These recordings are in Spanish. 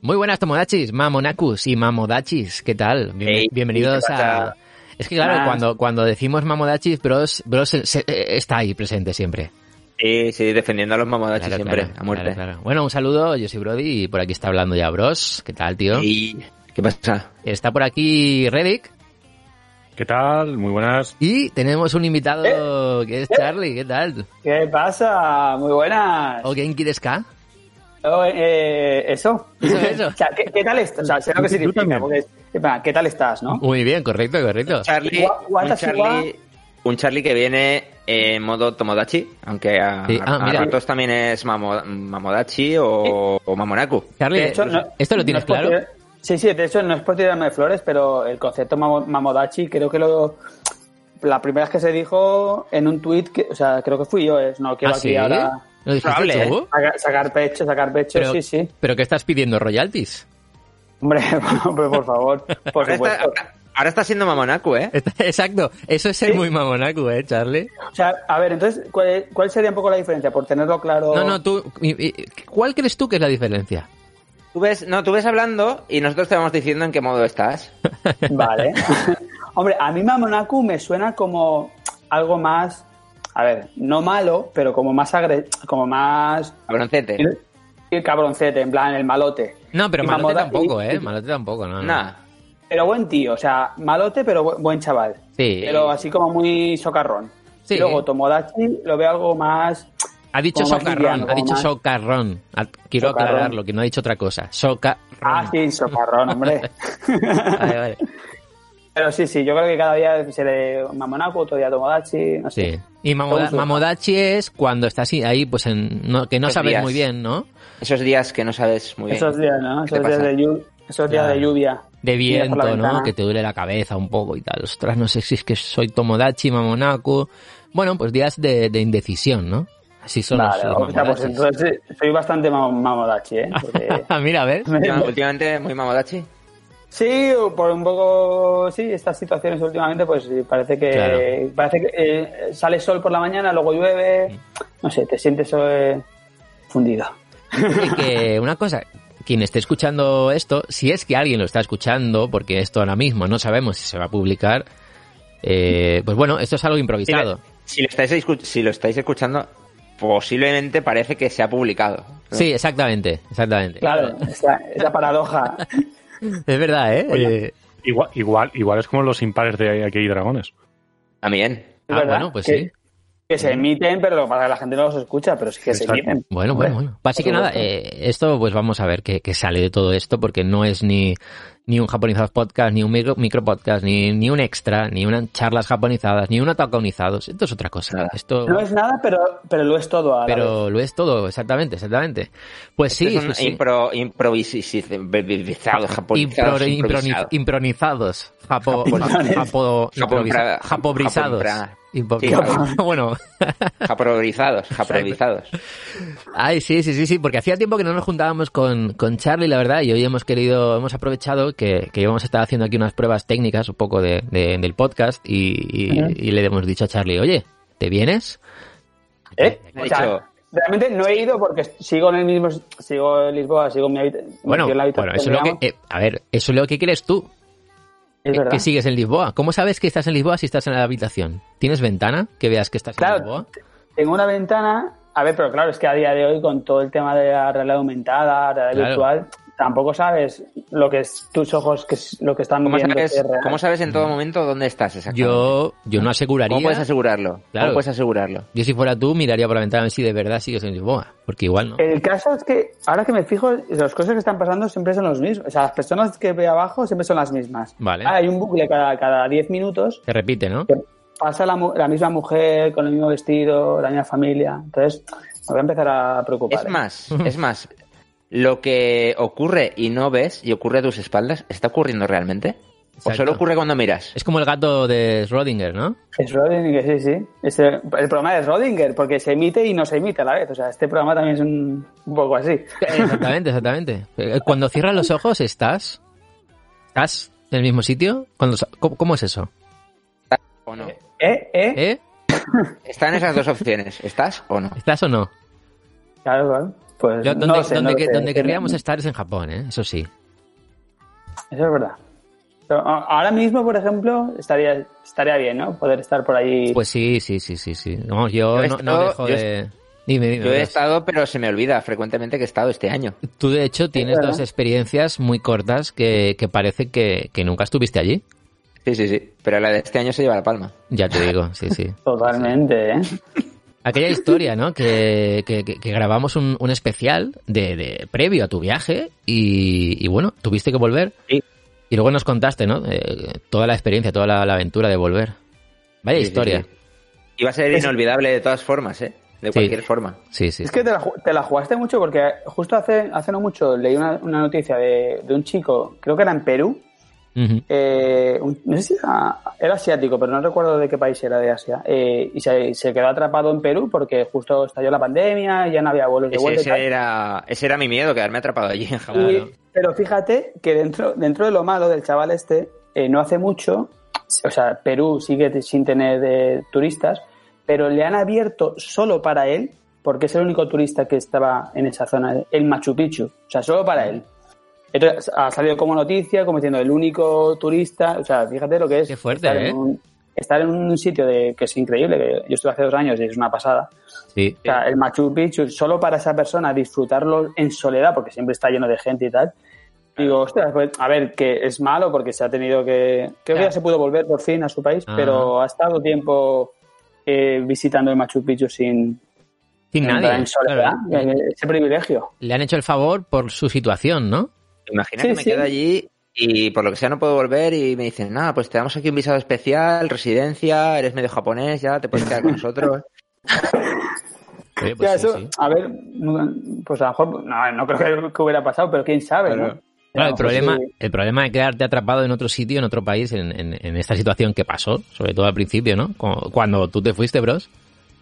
Muy buenas Tomodachis, Mamonacus y Mamodachis, ¿qué tal? Bien- Hey, bienvenidos a... Es que claro, cuando, cuando decimos Mamodachis, Bros, Bros se- se- eh, está ahí presente siempre. Sí, sí, defendiendo a los mamodachi Claro, siempre, claro, a muerte. claro, claro. Bueno, un saludo, yo soy Brody y por aquí está hablando ya Bros. ¿Qué tal, tío? Y... ¿Qué pasa? Está por aquí Reddick ¿Qué tal? Muy buenas. y tenemos un invitado Eh. que es Charlie, ¿qué tal? ¿Qué pasa? Muy buenas. ¿O quién quieres acá? Oh, eh, eso. Eso, eso. o sea, ¿qué, qué tal estás? O sea, sé lo que Tú significa. también. porque es- espera, ¿Qué tal estás, no? Muy bien, correcto, correcto. Charlie, un Charlie, un Charlie que viene en modo Tomodachi, aunque a, Sí, ah, a mira. ratos también es mamo- Mamodachi o, o Mamonaku. Charlie, De hecho, no- ¿esto lo no tienes es claro? Sí, sí, de hecho no es por tirarme flores, pero el concepto mamo- Mamodachi creo que lo... La primera vez que se dijo en un tweet, que, o sea, creo que fui yo, es no quiero ¿Ah, aquí sí? ahora ¿Lo dijiste Probable, tú? sacar, sacar pecho, sacar pecho, Pero, sí, sí. ¿Pero qué estás pidiendo? ¿Royalties? Hombre, hombre, por favor, por Ahora está, supuesto. ahora está siendo Mamonaku, ¿eh? Exacto, eso es ser Sí. muy mamonaco, ¿eh, Charlie? O sea, a ver, entonces, ¿cuál, cuál sería un poco la diferencia? Por tenerlo claro... No, no, tú, ¿cuál crees tú que es la diferencia? Tú ves, no, tú ves hablando y nosotros te vamos diciendo en qué modo estás. Vale. Hombre, a mí Mamonaku me suena como algo más, a ver, no malo, pero como más agre como más Cabroncete. el cabroncete, en plan el malote. No, pero Y malote Mamoda- tampoco, y- ¿eh? Malote tampoco, no. no. Nah. Pero buen tío, o sea, malote pero bu- buen chaval. Sí. Pero así como muy socarrón. Sí. Y luego Tomodachi lo veo algo más... Ha dicho socarrón, ha dicho más- socarrón. Ah, Quiero Socarrón. aclararlo, que no ha dicho otra cosa. Socarrón. Ah, sí, socarrón, hombre. Vale, vale. pero sí, sí, yo creo que cada día se le Mamonaku, otro día Tomodachi, no sé. Sí. Y Mamoda-. Mamodachi es cuando estás ahí- pues en, no, que no Esos sabes días. muy bien, ¿no? Esos días que no sabes muy bien. Esos días, ¿no? ¿Qué Esos días de, llu- esos días de lluvia. De viento, ¿no? ventana. Que te duele la cabeza un poco y tal. Ostras, no sé si es que soy Tomodachi, Mamonaku. Bueno, pues días de, de indecisión, ¿no? Así son Vale, los, los o sea, pues mamodachis. entonces sí, soy bastante mam- mamodachi, ¿eh? Porque- Mira, a ver. Última- Últimamente muy Mamodachi. sí, por un poco, sí, estas situaciones últimamente, pues parece que, Claro. parece que eh, sale sol por la mañana, luego llueve, no sé, te sientes eh, fundido. Que una cosa, quien esté escuchando esto, si es que alguien lo está escuchando, porque esto ahora mismo no sabemos si se va a publicar, eh, pues bueno, esto es algo improvisado. Si lo, estáis, escu- si lo estáis escuchando, posiblemente parece que se ha publicado. Sí, exactamente, exactamente. Claro, esa, esa paradoja. Es verdad, ¿eh? Oye. Eh, Igual, igual, igual es como los impares de Aquí hay dragones. También. ah, ¿verdad? bueno, pues que, sí. Que se emiten, pero para que la gente no los escucha, pero sí que se emiten. Bueno, bueno, bueno. Así que nada, eh, esto pues vamos a ver qué, qué sale de todo esto, porque no es ni, ni un japonizados podcast, ni un micro, micro podcast, ni, ni un extra, ni unas charlas japonizadas, ni un ataconizados. Esto es otra cosa. Nada. Esto, No es nada, pero, pero lo es todo a vez. pero lo es todo, exactamente, exactamente. Pues sí, son sí, sí. impro- improvisados, japonizados, Impro- impronizados. Japo, Bueno, Japroverizados, japroverizados. ay, sí, sí, sí, sí, porque hacía tiempo que no nos juntábamos con, con Charlie, la verdad, y hoy hemos querido, hemos aprovechado que, que íbamos a estar haciendo aquí unas pruebas técnicas, un poco de, de- del podcast, y, y- le hemos dicho a Charlie, oye, ¿te vienes? ¿Eh? Me ha dicho- realmente no he ido porque sigo en el mismo, sigo en Lisboa, sigo en mi habitación. Bueno, bueno, eso es lo que, eh, a ver, eso es lo que quieres tú, es que, sigues en Lisboa. ¿Cómo sabes que estás en Lisboa si estás en la habitación? ¿Tienes ventana que veas que estás en Claro, Lisboa? tengo una ventana. A ver, pero claro, es que a día de hoy, con todo el tema de la realidad aumentada, realidad Claro. virtual, tampoco sabes lo que es tus ojos, que es lo que están ¿Cómo viendo. sabes, cómo sabes en todo momento dónde estás exactamente? Yo, yo no aseguraría. ¿Cómo puedes asegurarlo? Claro. ¿Cómo puedes asegurarlo? Yo si fuera tú miraría por la ventana a ver si de verdad sigues en Lisboa, porque igual no. El caso es que, ahora que me fijo, las cosas que están pasando siempre son los mismos. O sea, las personas que veo abajo siempre son las mismas. Vale. Ah, hay un bucle cada, cada 10 minutos Se repite, ¿no? que, pasa la, mu- la misma mujer con el mismo vestido, la misma familia. Entonces, me voy a empezar a preocupar. Es ¿eh? más, es más. Lo que ocurre y no ves y ocurre a tus espaldas, ¿está ocurriendo realmente? ¿O solo ocurre cuando miras? Es como el gato de Schrödinger, ¿no? Es Schrödinger, sí, sí. Es el, el programa de Schrödinger, porque se emite y no se emite a la vez. O sea, este programa también es un, un poco así. Exactamente, exactamente. Eh, Cuando cierras los ojos, ¿estás? ¿Estás en el mismo sitio? Cuando, sa- ¿cómo, cómo es eso? ¿O no? ¿Eh? ¿Eh? ¿Eh? Están esas dos opciones. ¿Estás o no? ¿Estás o no? Claro, claro. Pues Yo- donde no sé, donde no lo que- sé. donde querríamos estar es en Japón, ¿eh? Eso sí. Eso es verdad. Pero a- ahora mismo, por ejemplo, estaría, estaría bien, ¿no? Poder estar por ahí. Pues sí, sí, sí, sí, sí. Yo, no, dejo yo de... Dime, dime. Yo he estado, pero se me olvida frecuentemente que he estado este año. Tú, de hecho, tienes dos experiencias muy cortas que, que parece que, que nunca estuviste allí. Sí, sí, sí. Pero la de este año se lleva la palma. Ya te digo, sí, sí. Totalmente, ¿eh? Aquella historia, ¿no? Que, que, grabamos un, un especial de, de previo a tu viaje y, y bueno, tuviste que volver. Sí. Y luego nos contaste, ¿no? Eh, toda la experiencia, toda la, la aventura de volver. Vaya Sí, historia. sí. Iba a ser inolvidable de todas formas, ¿eh? De Sí. cualquier forma. Sí, sí. Es que te la, te la jugaste mucho porque justo hace, hace no mucho leí una, una noticia de, de un chico, creo que era en Perú, Eh, un- no sé si era, era asiático, pero no recuerdo de qué país era de Asia, eh, y se, se quedó atrapado en Perú porque justo estalló la pandemia, ya no había vuelos de Ese, vuelta. y ese era, ese era mi miedo, quedarme atrapado allí en Japón. Y- pero fíjate que dentro, dentro de lo malo del chaval este, eh, no hace mucho, o sea, Perú sigue sin tener turistas, pero le han abierto solo para él, porque es el único turista que estaba en esa zona, el Machu Picchu, o sea, solo para él. Entonces, ha salido como noticia, como diciendo el único turista, o sea, fíjate lo que es Qué fuerte, estar, ¿eh? en un, estar en un sitio de, que es increíble, que yo estuve hace dos años y es una pasada. Sí. O sea, el Machu Picchu, solo para esa persona disfrutarlo en soledad, porque siempre está lleno de gente y tal. Digo, ostras, pues, a ver, que es malo porque se ha tenido que. Creo que Ya. se pudo volver por fin a su país, Ah. pero ha estado tiempo eh, visitando el Machu Picchu sin. Sin nadie. En soledad. claro. Ese privilegio. Le han hecho el favor por su situación, ¿no? Imagina Sí, que me sí. quedo allí y por lo que sea no puedo volver y me dicen, nada, pues te damos aquí un visado especial, residencia, eres medio japonés, ya te puedes quedar con nosotros. Oye, pues Ya, sí, eso, sí. A ver, pues a lo mejor. No, no creo que, que hubiera pasado, pero quién sabe, ¿no? Claro. El problema, sí. el problema de quedarte atrapado en otro sitio, en otro país, en, en- en esta situación que pasó, sobre todo al principio, ¿no? Cu- Cuando tú te fuiste, bros,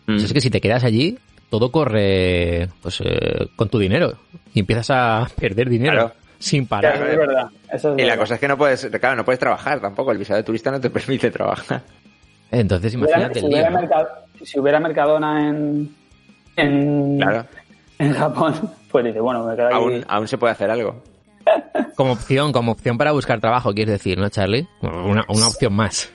pues Mm. es que si te quedas allí, todo corre pues eh, con tu dinero y empiezas a perder dinero Claro. Sin parar. es verdad. Eso es Y la cosa es que no puedes, claro, no puedes trabajar tampoco, el visado de turista no te permite trabajar. Entonces Si hubiera, imagínate si hubiera lío. ¿no? mercado- si hubiera Mercadona en, en, Claro, en Japón, pues dice, bueno, me quedo aquí. aún, aún se puede hacer algo. Como opción, como opción para buscar trabajo, quieres decir, ¿no, Charlie? Una, una opción más.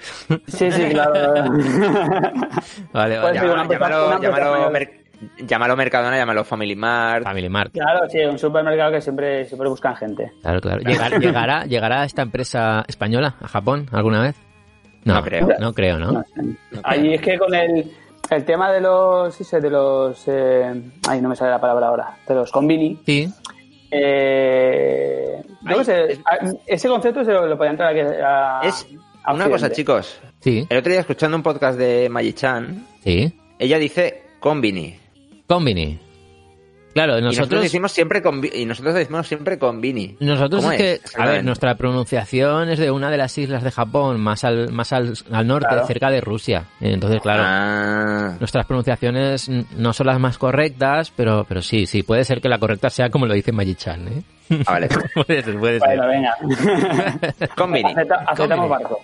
Sí, sí, claro. vale, vale. Llámalo, llámalo, llámalo. Mer- llámalo Mercadona, llámalo Family Mart. Family Mart. claro, sí, un supermercado que siempre, siempre buscan gente. Claro, claro. Llegar- ¿Llegará, ¿Llegará esta empresa española a Japón alguna vez? No, No creo. No creo, ¿no? No. Allí es que con el, el tema de los, ese, de los, eh, ay, no me sale la palabra ahora, de los convini, Sí. eh, yo Ay, qué sé, es- a- ese concepto se lo, lo podía entrar aquí a, Es a una cosa, chicos. Sí. El otro día escuchando un podcast de Magichan, Sí. ella dice combini. Combini. Claro, Y nosotros nosotros... decimos siempre combi- y nosotros decimos siempre combini. Nosotros ¿Cómo es que, a ver, nuestra pronunciación es de una de las islas de Japón, más al, más al, al norte, Claro. cerca de Rusia. Entonces, claro, Ah, nuestras pronunciaciones no son las más correctas, pero, pero sí, sí, puede ser que la correcta sea como lo dice Magichan, ¿eh? ah, vale. puede ser, puede ser. Bueno, venga. Combini. Acepta- aceptamos Combini. barco.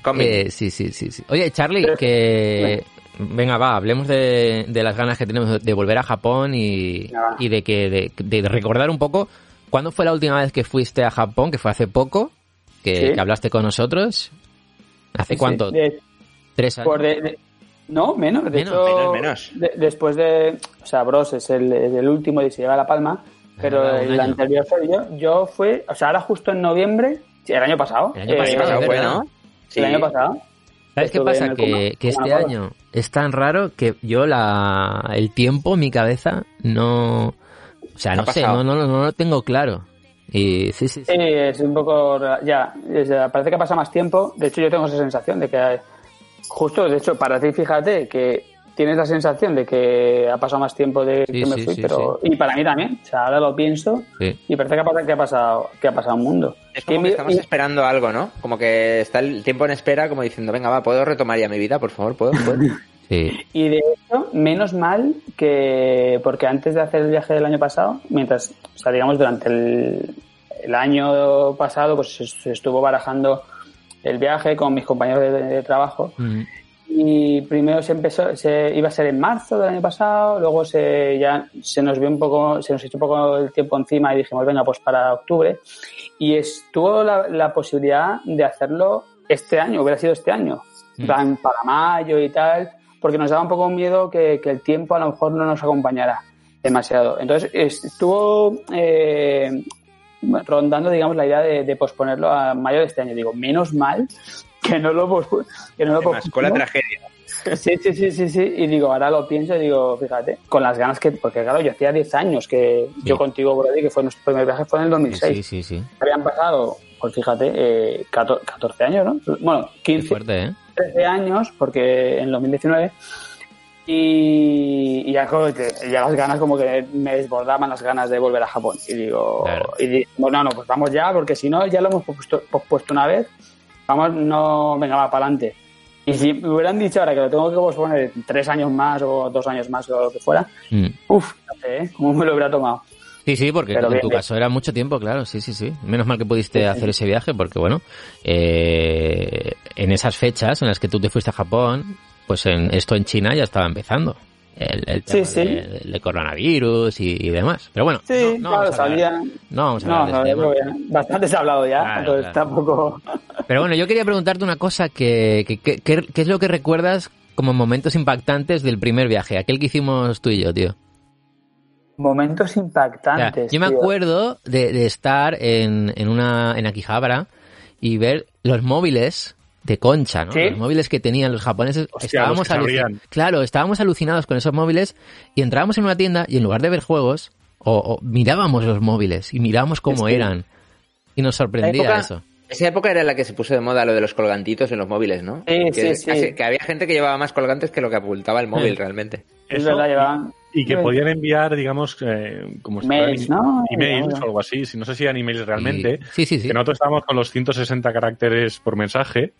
Combini. Eh, sí, sí, sí, sí. Oye, Charlie, que... Venga, va, hablemos de, de las ganas que tenemos de volver a Japón y, de que de, de recordar un poco cuándo fue la última vez que fuiste a Japón, que fue hace poco, que, Sí. que hablaste con nosotros. ¿Hace Sí, cuánto? De- ¿Tres años? Por de- no, menos. De Menos, hecho, menos, menos. de- después de. O sea, Bros es el, el último y se lleva la palma. Pero Ah, el año. anterior fue yo. Yo fue. O sea, ahora justo en noviembre. el año pasado. El año eh, pasado. Sí. El año pasado. ¿Sabes qué pasa? Que, este año es tan raro que yo la el tiempo, mi cabeza, no... O sea, no sé, no, no, no lo tengo claro. Y sí, sí, sí. Sí, es un poco. ra- Ya, es- parece que pasa más tiempo. De hecho, yo tengo esa sensación de que justo, de hecho, para ti, fíjate que tienes la sensación de que ha pasado más tiempo de Sí, que me sí, fui, sí, pero y para mí también. O sea, ahora lo pienso Sí. y parece que ha pasado, que ha pasado, que ha pasado un mundo. Es como Y- que estamos y- esperando algo, ¿no? Como que está el tiempo en espera, como diciendo, venga, va, ¿puedo retomar ya mi vida, por favor? ¿Puedo? ¿Puedo? Sí. Y de hecho, menos mal que, porque antes de hacer el viaje del año pasado, mientras, o sea, digamos, durante el, el año pasado, pues se, estuvo barajando el viaje con mis compañeros de, de trabajo. Mm. Y primero se empezó, se iba a ser en marzo del año pasado, luego se ya se nos vio un poco, se nos echó un poco el tiempo encima y dijimos, venga, pues para octubre. Y estuvo la, la posibilidad de hacerlo este año, hubiera sido este año, plan, para mayo y tal, porque nos daba un poco miedo que, que el tiempo a lo mejor no nos acompañara demasiado. Entonces estuvo eh, rondando, digamos, la idea de, de posponerlo a mayo de este año. Digo, menos mal que no lo pospu- que no lo Además, con la tragedia. Sí, sí, sí, sí, sí. Y digo, ahora lo pienso y digo, fíjate, con las ganas que. Porque claro, yo hacía 10 años que yo contigo, Brody, que fue nuestro primer viaje, fue en el 2006. Sí, sí, sí. Habían pasado, pues fíjate, eh, 14, 14 años, ¿no? Bueno, Qué 15, fuerte, ¿eh? 13 años, porque en 2019. Y, y ya, las ganas, como que me desbordaban las ganas de volver a Japón. Y digo, Claro. y di- bueno, no, pues vamos ya, porque si no, ya lo hemos pospuesto, pospuesto una vez. Vamos, no, venga, va, para adelante. Y si me hubieran dicho ahora que lo tengo que posponer tres años más o dos años más o lo que fuera, Mm. uff, no sé, ¿eh? ¿Cómo me lo hubiera tomado? Sí, sí, porque Pero en bien, tu bien. caso era mucho tiempo, claro, sí, sí, sí. Menos mal que pudiste hacer ese viaje porque, bueno, eh, en esas fechas en las que tú te fuiste a Japón, pues en, esto en China ya estaba empezando. El, el Sí, tema sí. de- coronavirus y, y demás. Pero bueno, Sí, no, no claro, vamos a hablar- salía. no vamos a No, de este bastante se ha hablado ya, Claro, entonces claro. tampoco. Pero bueno, yo quería preguntarte una cosa que, que, que- que- ¿qué es lo que recuerdas como momentos impactantes del primer viaje? Aquel que hicimos tú y yo, tío. Momentos O sea, impactantes. yo me tío. acuerdo de, de estar en, en una en Akihabara y ver los móviles de concha, ¿no? ¿Sí? Los móviles que tenían los japoneses. Hostia, estábamos los. Claro, estábamos alucinados con esos móviles y entrábamos en una tienda y en lugar de ver juegos, o, o mirábamos los móviles y mirábamos cómo Es que- eran. Y nos sorprendía época- eso. Esa época era la que se puso de moda lo de los colgantitos en los móviles, ¿no? Sí, que, sí, sí. casi- que había gente que llevaba más colgantes que lo que apuntaba el móvil Sí. realmente. Es verdad, llevaban. Y que Sí. podían enviar, digamos, eh, como si Mails, ¿no? emails o algo así. Si no sé si eran emails realmente. Y- sí, sí, sí. Que nosotros estábamos con los 160 caracteres por mensaje.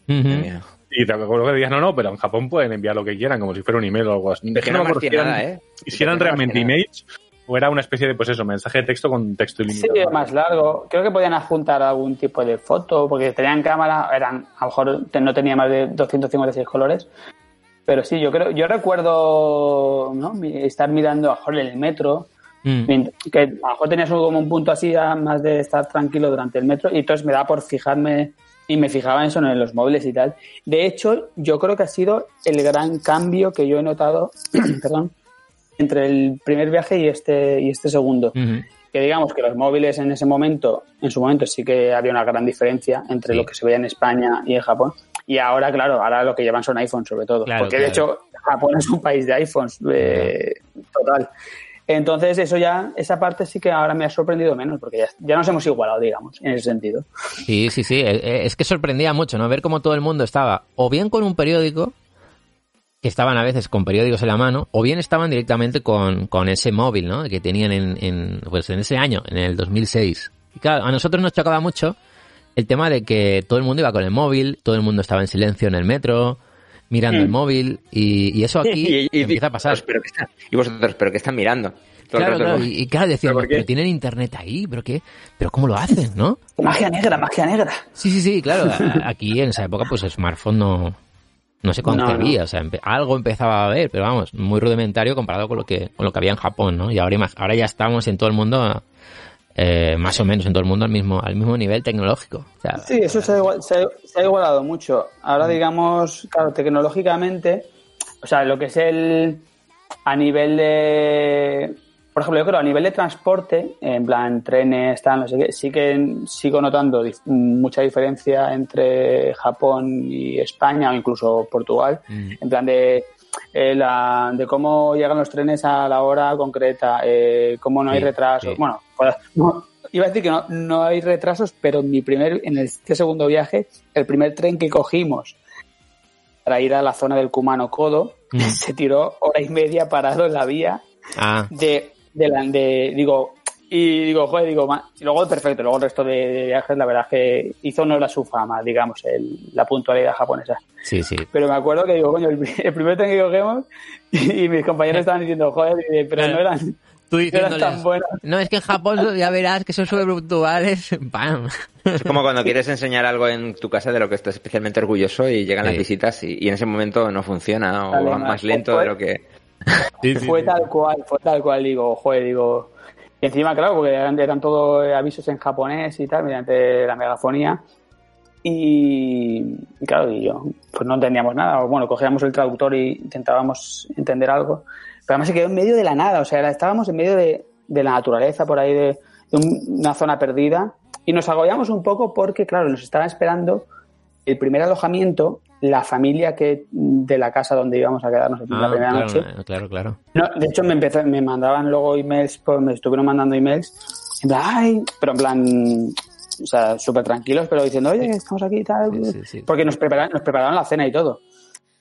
Y te acuerdo que decías, no, no, pero en Japón pueden enviar lo que quieran, como si fuera un email o algo así. Que no si eran- nada, ¿eh? Si eran realmente emails o era una especie de, pues eso, mensaje de texto con texto Sí, ilimitado. más largo. Creo que podían adjuntar algún tipo de foto, porque tenían cámara, eran, a lo mejor te- no tenía más de 256 colores. Pero sí, yo creo, yo recuerdo estar mirando a lo mejor el metro, Mm. que a lo mejor tenías como un punto así más de estar tranquilo durante el metro, y entonces me da por fijarme y me fijaba en eso en los móviles y tal. De hecho, yo creo que ha sido el gran cambio que yo he notado, perdón, entre el primer viaje y este y este segundo que digamos que los móviles en ese momento, en su momento sí que había una gran diferencia entre Sí. lo que se veía en España y en Japón. Y ahora, claro, ahora lo que llevan son iPhones sobre todo. Claro, porque de hecho Japón es un país de iPhones eh, total. Entonces eso ya, esa parte sí que ahora me ha sorprendido menos, porque ya, ya nos hemos igualado, digamos, en ese sentido. Sí, sí, sí. Eh, eh, Es que sorprendía mucho, ¿no? Ver cómo todo el mundo estaba o bien con un periódico, que estaban a veces con periódicos en la mano, o bien estaban directamente con, con ese móvil, ¿no? Que tenían en, en, pues en ese año, en el 2006. Y claro, a nosotros nos chocaba mucho el tema de que todo el mundo iba con el móvil, todo el mundo estaba en silencio en el metro, mirando el móvil, y, y eso aquí empieza a pasar. "Pues, ¿pero qué están- y vosotros, ¿pero qué están mirando? Claro, claro, ¿no? y, y claro, decíamos, ¿Pero por qué? pero tienen internet ahí, pero qué, pero cómo lo hacen, ¿no? Magia negra, magia negra. Sí, sí, sí, claro. Aquí en esa época, pues el smartphone no, no se concebía. No, O sea, empe- algo empezaba a haber, pero vamos, muy rudimentario comparado con lo que, con lo que había en Japón, ¿no? Y ahora, ahora ya estamos en todo el mundo, eh, más o menos en todo el mundo al mismo, al mismo nivel tecnológico. O sea, Sí, eso se ha, igual- se ha- se ha igualado mucho. Ahora, digamos, claro, tecnológicamente, o sea, lo que es el. a nivel de. Por ejemplo, yo creo a nivel de transporte, en plan trenes, tal, no sé qué, sí que sigo notando mucha diferencia entre Japón y España o incluso Portugal. En plan de. Eh, la- de cómo llegan los trenes a la hora concreta, eh, cómo no hay retrasos. sí. Bueno, pues, no, iba a decir que no, no hay retrasos, pero en mi primer, en este segundo viaje, el primer tren que cogimos para ir a la zona del Kumano Kodo, Mm. se tiró hora y media parado en la vía Ah, de, de, la- de- digo, y digo, joder, digo, ma- y luego perfecto, luego el resto de, de viajes, la verdad es que hizo honor a su fama, digamos, el- la puntualidad japonesa. sí, sí. Pero me acuerdo que digo, coño, el, el primer tren que cogemos, y, mis compañeros estaban diciendo, joder, pero no eran, Tú no tan buenos. no, es que en Japón ya verás que son súper puntuales. ¡Pam! Es como cuando quieres enseñar algo en tu casa de lo que estás especialmente orgulloso y llegan Sí. las visitas y, y en ese momento no funciona o Vale, va ma- más lento de lo que... fue tal cual, fue tal cual, digo, joder, digo. Y encima, claro, porque eran, eran todos avisos en japonés y tal, mediante la megafonía. Y, y claro, y yo, pues no entendíamos nada. Bueno, cogíamos el traductor y intentábamos entender algo. Pero además se quedó en medio de la nada, o sea, estábamos en medio de, de la naturaleza, por ahí, de, de un- una zona perdida. Y nos agobiamos un poco porque, claro, nos estaba esperando el primer alojamiento, la familia que de la casa donde íbamos a quedarnos la Ah, primera claro, noche. eh, claro, claro. No, de hecho me empezó, me mandaban luego emails, pues me estuvieron mandando emails, en plan, ay, pero en plan, o sea, súper tranquilos, pero diciendo, oye, estamos aquí y tal, Sí, sí, sí. porque nos prepararon, nos prepararon la cena y todo.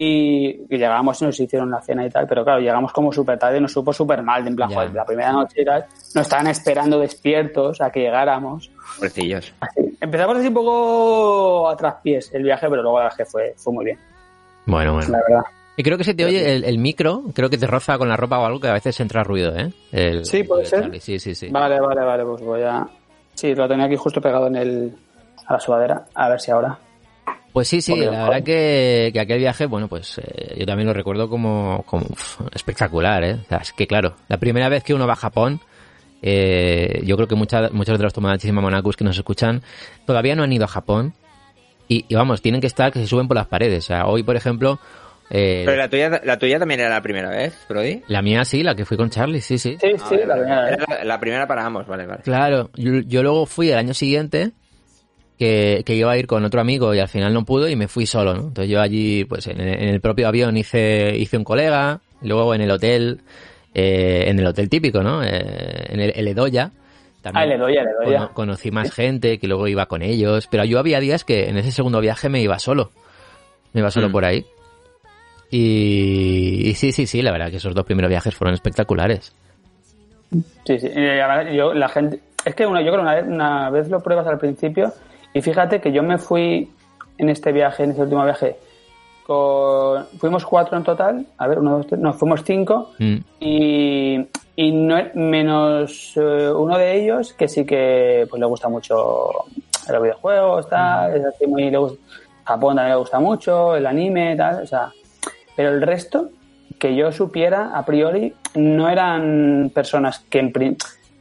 Y, y llegamos y nos hicieron la cena y tal, pero claro, llegamos como súper tarde y nos supo súper mal, en plan, Ya. joder, la primera noche y tal, nos estaban esperando despiertos a que llegáramos. Pobrecillos. Empezamos así un poco a traspiés el viaje, pero luego la que fue, fue muy bien, Bueno, bueno. la verdad. Y creo que se te oye el, el micro, creo que te roza con la ropa o algo que a veces entra ruido, ¿eh? El- Sí, puede el ser. Charlie, Sí, sí, sí. Vale, vale, vale, pues voy a... Sí, lo tenía aquí justo pegado en el... a la sudadera, a ver si ahora... Pues sí, sí, la verdad que, que aquel viaje, bueno, pues eh, yo también lo recuerdo como, como uf, espectacular, ¿eh? O sea, es que claro, la primera vez que uno va a Japón, eh, yo creo que muchas muchos de los tomadachis y mamonacus que nos escuchan todavía no han ido a Japón y, y vamos, tienen que estar que se suben por las paredes. O sea, hoy, por ejemplo, eh, Pero la tuya, la tuya también era la primera vez, Brody. la mía sí, la que fui con Charlie, sí, sí. Sí, Ah, sí, vale, la primera. Era la, la primera para ambos, vale, vale. Claro, yo, yo luego fui el año siguiente que, que iba a ir con otro amigo y al final no pudo y me fui solo, ¿no? Entonces yo allí, pues en, en el propio avión hice, hice un colega, luego en el hotel, eh, en el hotel típico, ¿no? Eh, en el, el Edoya. Ah, le doy, le doy. cono- conocí más gente que luego iba con ellos, pero yo había días que en ese segundo viaje me iba solo. Me iba solo Mm. por ahí. Y, y sí, sí, sí, la verdad que esos dos primeros viajes fueron espectaculares. Sí, sí. Verdad, yo, la gente... Es que una, yo creo que una vez, una vez lo pruebas al principio y fíjate que yo me fui en este viaje, en este último viaje, con... Fuimos cuatro en total. A ver, uno, dos, tres... No, fuimos cinco. Mm. y, y no, menos eh, uno de ellos que sí que pues le gusta mucho los videojuegos tal es así muy le gusta, Japón también le gusta mucho el anime tal o sea pero el resto que yo supiera a priori no eran personas que en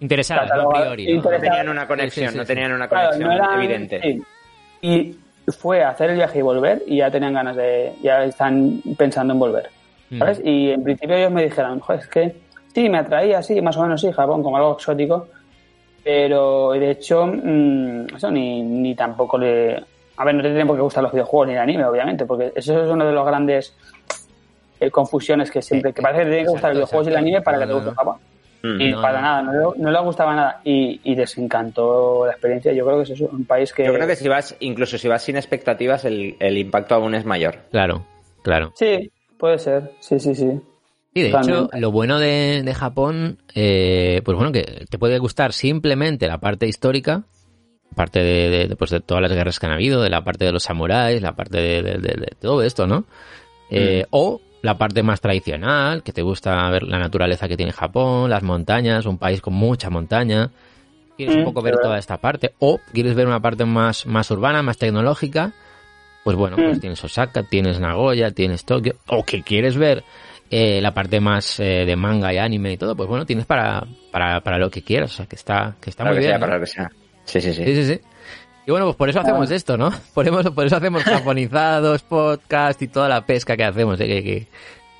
Interesadas, ¿no? priori. ¿no? No Interesante. tenían una conexión, Sí, sí, no tenían una claro, conexión no eran- evidente. sí. y fue a hacer el viaje y volver y ya tenían ganas de ya están pensando en volver ¿sabes? Mm. Y en principio ellos me dijeron, joder, es que sí, me atraía, sí, más o menos sí, Japón, como algo exótico, pero de hecho, mm, eso ni, ni tampoco le... A ver, no te tienen por qué gustar los videojuegos ni el anime, obviamente, porque eso es uno de los grandes eh, confusiones que siempre, que parece que te tiene que gustar los videojuegos y el anime para que te guste. Japón. Mm. Y No, para no. nada, no, le- no le gustaba nada. Y, y les encantó la experiencia. Yo creo que es un país que... Yo creo que si vas, incluso si vas sin expectativas, el, el impacto aún es mayor. Claro, claro. Sí, puede ser, sí, sí, sí. Y de hecho, lo bueno de, de Japón, eh, pues bueno, que te puede gustar simplemente la parte histórica, parte de, de- de, pues de todas las guerras que han habido, de la parte de los samuráis, la parte de, de- de- de todo esto, ¿no? Eh, O la parte más tradicional, que te gusta ver la naturaleza que tiene Japón, las montañas, un país con mucha montaña. Quieres un Mm, poco ver toda esta parte. O quieres ver una parte más, más urbana, más tecnológica. Pues bueno, pues Mm. tienes Osaka, tienes Nagoya, tienes Tokio. O que quieres ver eh, la parte más eh, de manga y anime y todo, pues bueno, tienes para, para, para lo que quieras. O sea, que está, que está para muy que bien. sea, ¿eh? para que sea. Sí, sí, sí. Sí, sí, sí. Y bueno, pues por eso hacemos esto, ¿no? Por eso, por eso hacemos japonizados, podcast y toda la pesca que hacemos, ¿eh? que, que-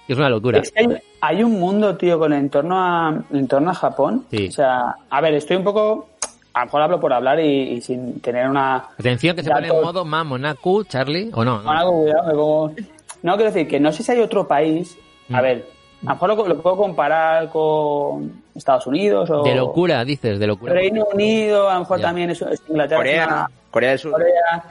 que es una locura. Es que hay, hay un mundo, tío, con en torno a, en torno a Japón. Sí. O sea, a ver, estoy un poco. A lo mejor hablo por hablar y, y sin tener una. Atención que se pone en modo Mamonaku, Charlie, ¿o no? no. algo, cuidado, me pongo- No, quiero decir que no sé si hay otro país. A Mm. ver, a lo mejor lo, lo puedo comparar con Estados Unidos o. De locura, dices, de locura. Reino Unido, a lo mejor Ya. también es, es Inglaterra. Corea, es una- Corea del Sur. Corea,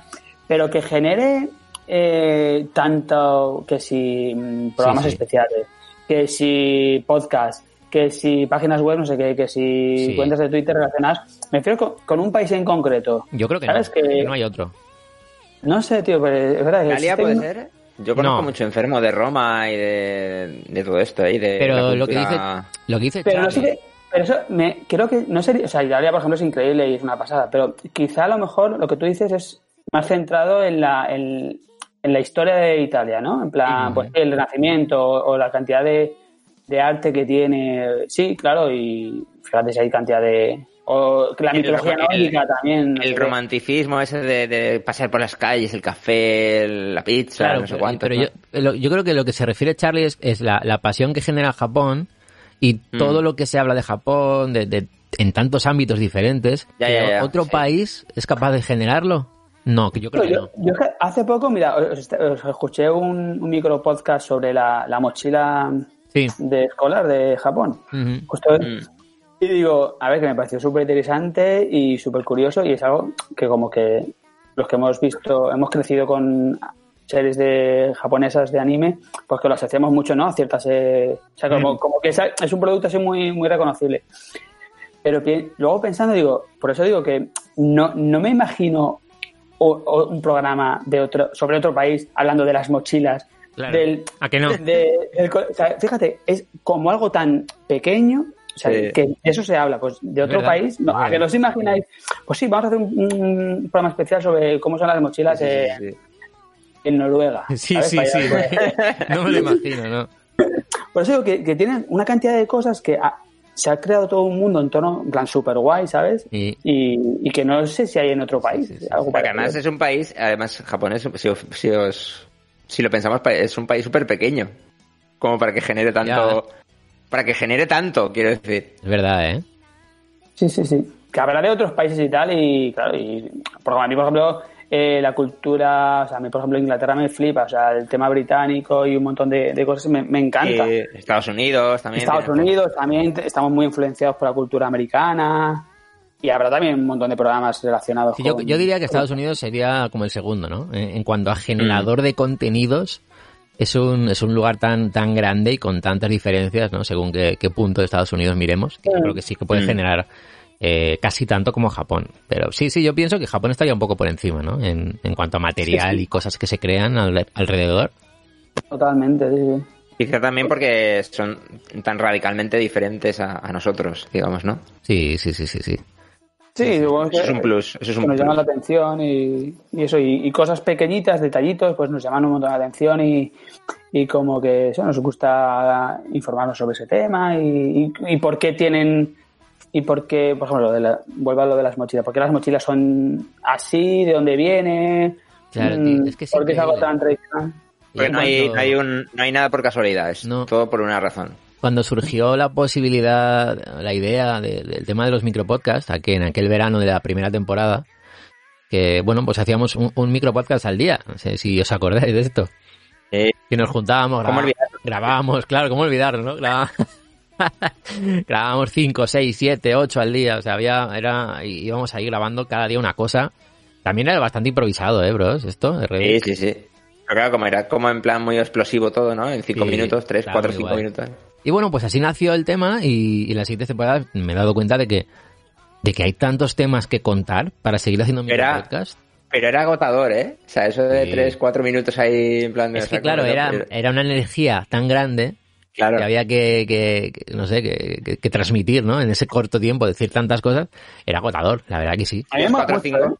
pero que genere eh, tanto que si mm, programas Sí, sí. especiales, que si podcast, que si páginas web, no sé qué, que si Sí. cuentas de Twitter relacionadas. Me refiero con, con un país en concreto. Yo creo que ¿Sabes no, que- que no hay otro. No sé, tío, pero es verdad que ¿Italia existe puede un- ser? Yo conozco No. mucho enfermo de Roma y de, de todo esto, ¿eh? y de Pero lo que dice, cultura- lo que dice Pero no sé qué- pero eso me, creo que no sería, o sea, Italia, por ejemplo, es increíble y es una pasada, pero quizá a lo mejor lo que tú dices es más centrado en la, en, en la historia de Italia, ¿no? En plan, pues el Renacimiento o, o la cantidad de, de arte que tiene. Sí, claro, y fíjate si hay cantidad de. O que la mitología nórdica también. no El romanticismo ese de, de pasear por las calles, el café, la pizza, Claro, no sé cuánto. pero ¿no? yo, lo- yo creo que lo que se refiere Charlie es, es la, la pasión que genera Japón y Mm. todo lo que se habla de Japón de, de- en tantos ámbitos diferentes. Ya, que ya, ya, ¿Otro sí. país es capaz de generarlo? No, que yo creo que yo, no. que hace poco, mira, os, os escuché un, un micro podcast sobre la, la mochila Sí. de escolar de Japón. Justo, Mm. Y digo, a ver, que me pareció súper interesante y súper curioso y es algo que como que los que hemos visto, hemos crecido con series de japonesas de anime, pues que lo asociamos mucho, ¿no? A ciertas... eh, o sea, como, como que es, es un producto así muy, muy reconocible. Pero luego pensando, digo, por eso digo que no, no me imagino o- o un programa de otro, sobre otro país hablando de las mochilas, Claro. del, ¿A que no? de- del co- o sea, fíjate, es como algo tan pequeño, o sea, Sí. que eso se habla, pues de otro verdad, país, no, a que verdad. no os imagináis, pues sí, vamos a hacer un, un programa especial sobre cómo son las mochilas Sí, sí, eh, sí, sí. En Noruega. Sí, ¿sabes? sí, Para sí. no me lo imagino, ¿no? Por eso digo que, que tienen una cantidad de cosas que ha- se ha creado todo un mundo en torno, en plan super guay, ¿sabes? Y- Y, y que no sé si hay en otro país. sí, sí. algo Porque parecido. además es un país, además japonés, si, os- si, os- si lo pensamos, es un país súper pequeño. Como para que genere tanto... Para que genere tanto, quiero decir. Es verdad, ¿eh? Sí, sí, sí. Que habrá de otros países y tal, y claro, y porque a mí, por ejemplo, eh, la cultura, o sea, a mí, por ejemplo, Inglaterra me flipa, o sea, el tema británico y un montón de, de cosas me, me encanta. Eh, Estados Unidos también. Estados tiene- Unidos también estamos muy influenciados por la cultura americana y habrá también un montón de programas relacionados Sí, yo, con... yo diría que Estados Unidos sería como el segundo, ¿no? En, en cuanto a generador de contenidos, es un, es un lugar tan, tan grande y con tantas diferencias, ¿no? Según qué, qué punto de Estados Unidos miremos, que yo creo que sí que puede Mm. generar eh, casi tanto como Japón. Pero sí, sí, yo pienso que Japón estaría un poco por encima, ¿no? En, en cuanto a material Sí, sí. y cosas que se crean al- alrededor. Totalmente, sí, sí. Quizá también porque son tan radicalmente diferentes a, a nosotros, digamos, ¿no? Sí, sí, sí, sí, sí. Sí, que- Eso es un plus, eso es que un nos llaman la atención y, y eso, y, y cosas pequeñitas, detallitos, pues nos llaman un montón la atención y, y como que eso, nos gusta informarnos sobre ese tema y, y, y por qué tienen, y por qué, por ejemplo, lo de la, vuelvo a lo de las mochilas, por qué las mochilas son así, de dónde viene, Claro, mm, tío, es que por qué es algo tan tradicional. En no hay, no, hay un, no hay nada por casualidad, es No. todo por una razón. cuando surgió la posibilidad, la idea de- del tema de los micropodcasts, aquí en aquel verano de la primera temporada, que bueno, pues hacíamos un, un micropodcast al día, no sé si os acordáis de esto. Eh, Que nos juntábamos, grabábamos, claro, ¿cómo olvidarlo, no? Grabá- grabábamos 5, 6, 7, 8 al día, o sea, había, era, y íbamos ahí grabando cada día una cosa. También era bastante improvisado, ¿eh, bros? Esto, de sí, sí, sí. Pero claro, como era como en plan muy explosivo todo, ¿no? En cinco Sí, minutos, tres, claro, cuatro, muy cinco guay. minutos. Y bueno, pues así nació el tema y, y las siguientes temporadas me he dado cuenta de que, de que hay tantos temas que contar para seguir haciendo mi Era- podcast. Pero era agotador, ¿eh? O sea, eso de Sí. tres, cuatro minutos ahí en plan de... Es que claro, era, era una energía tan grande Claro. que había que, que- que, no sé, que, que- que transmitir, ¿no? En ese corto tiempo, decir tantas cosas, era agotador, la verdad que sí. A mí me mola Cuatro, mucho, cinco. ¿eh?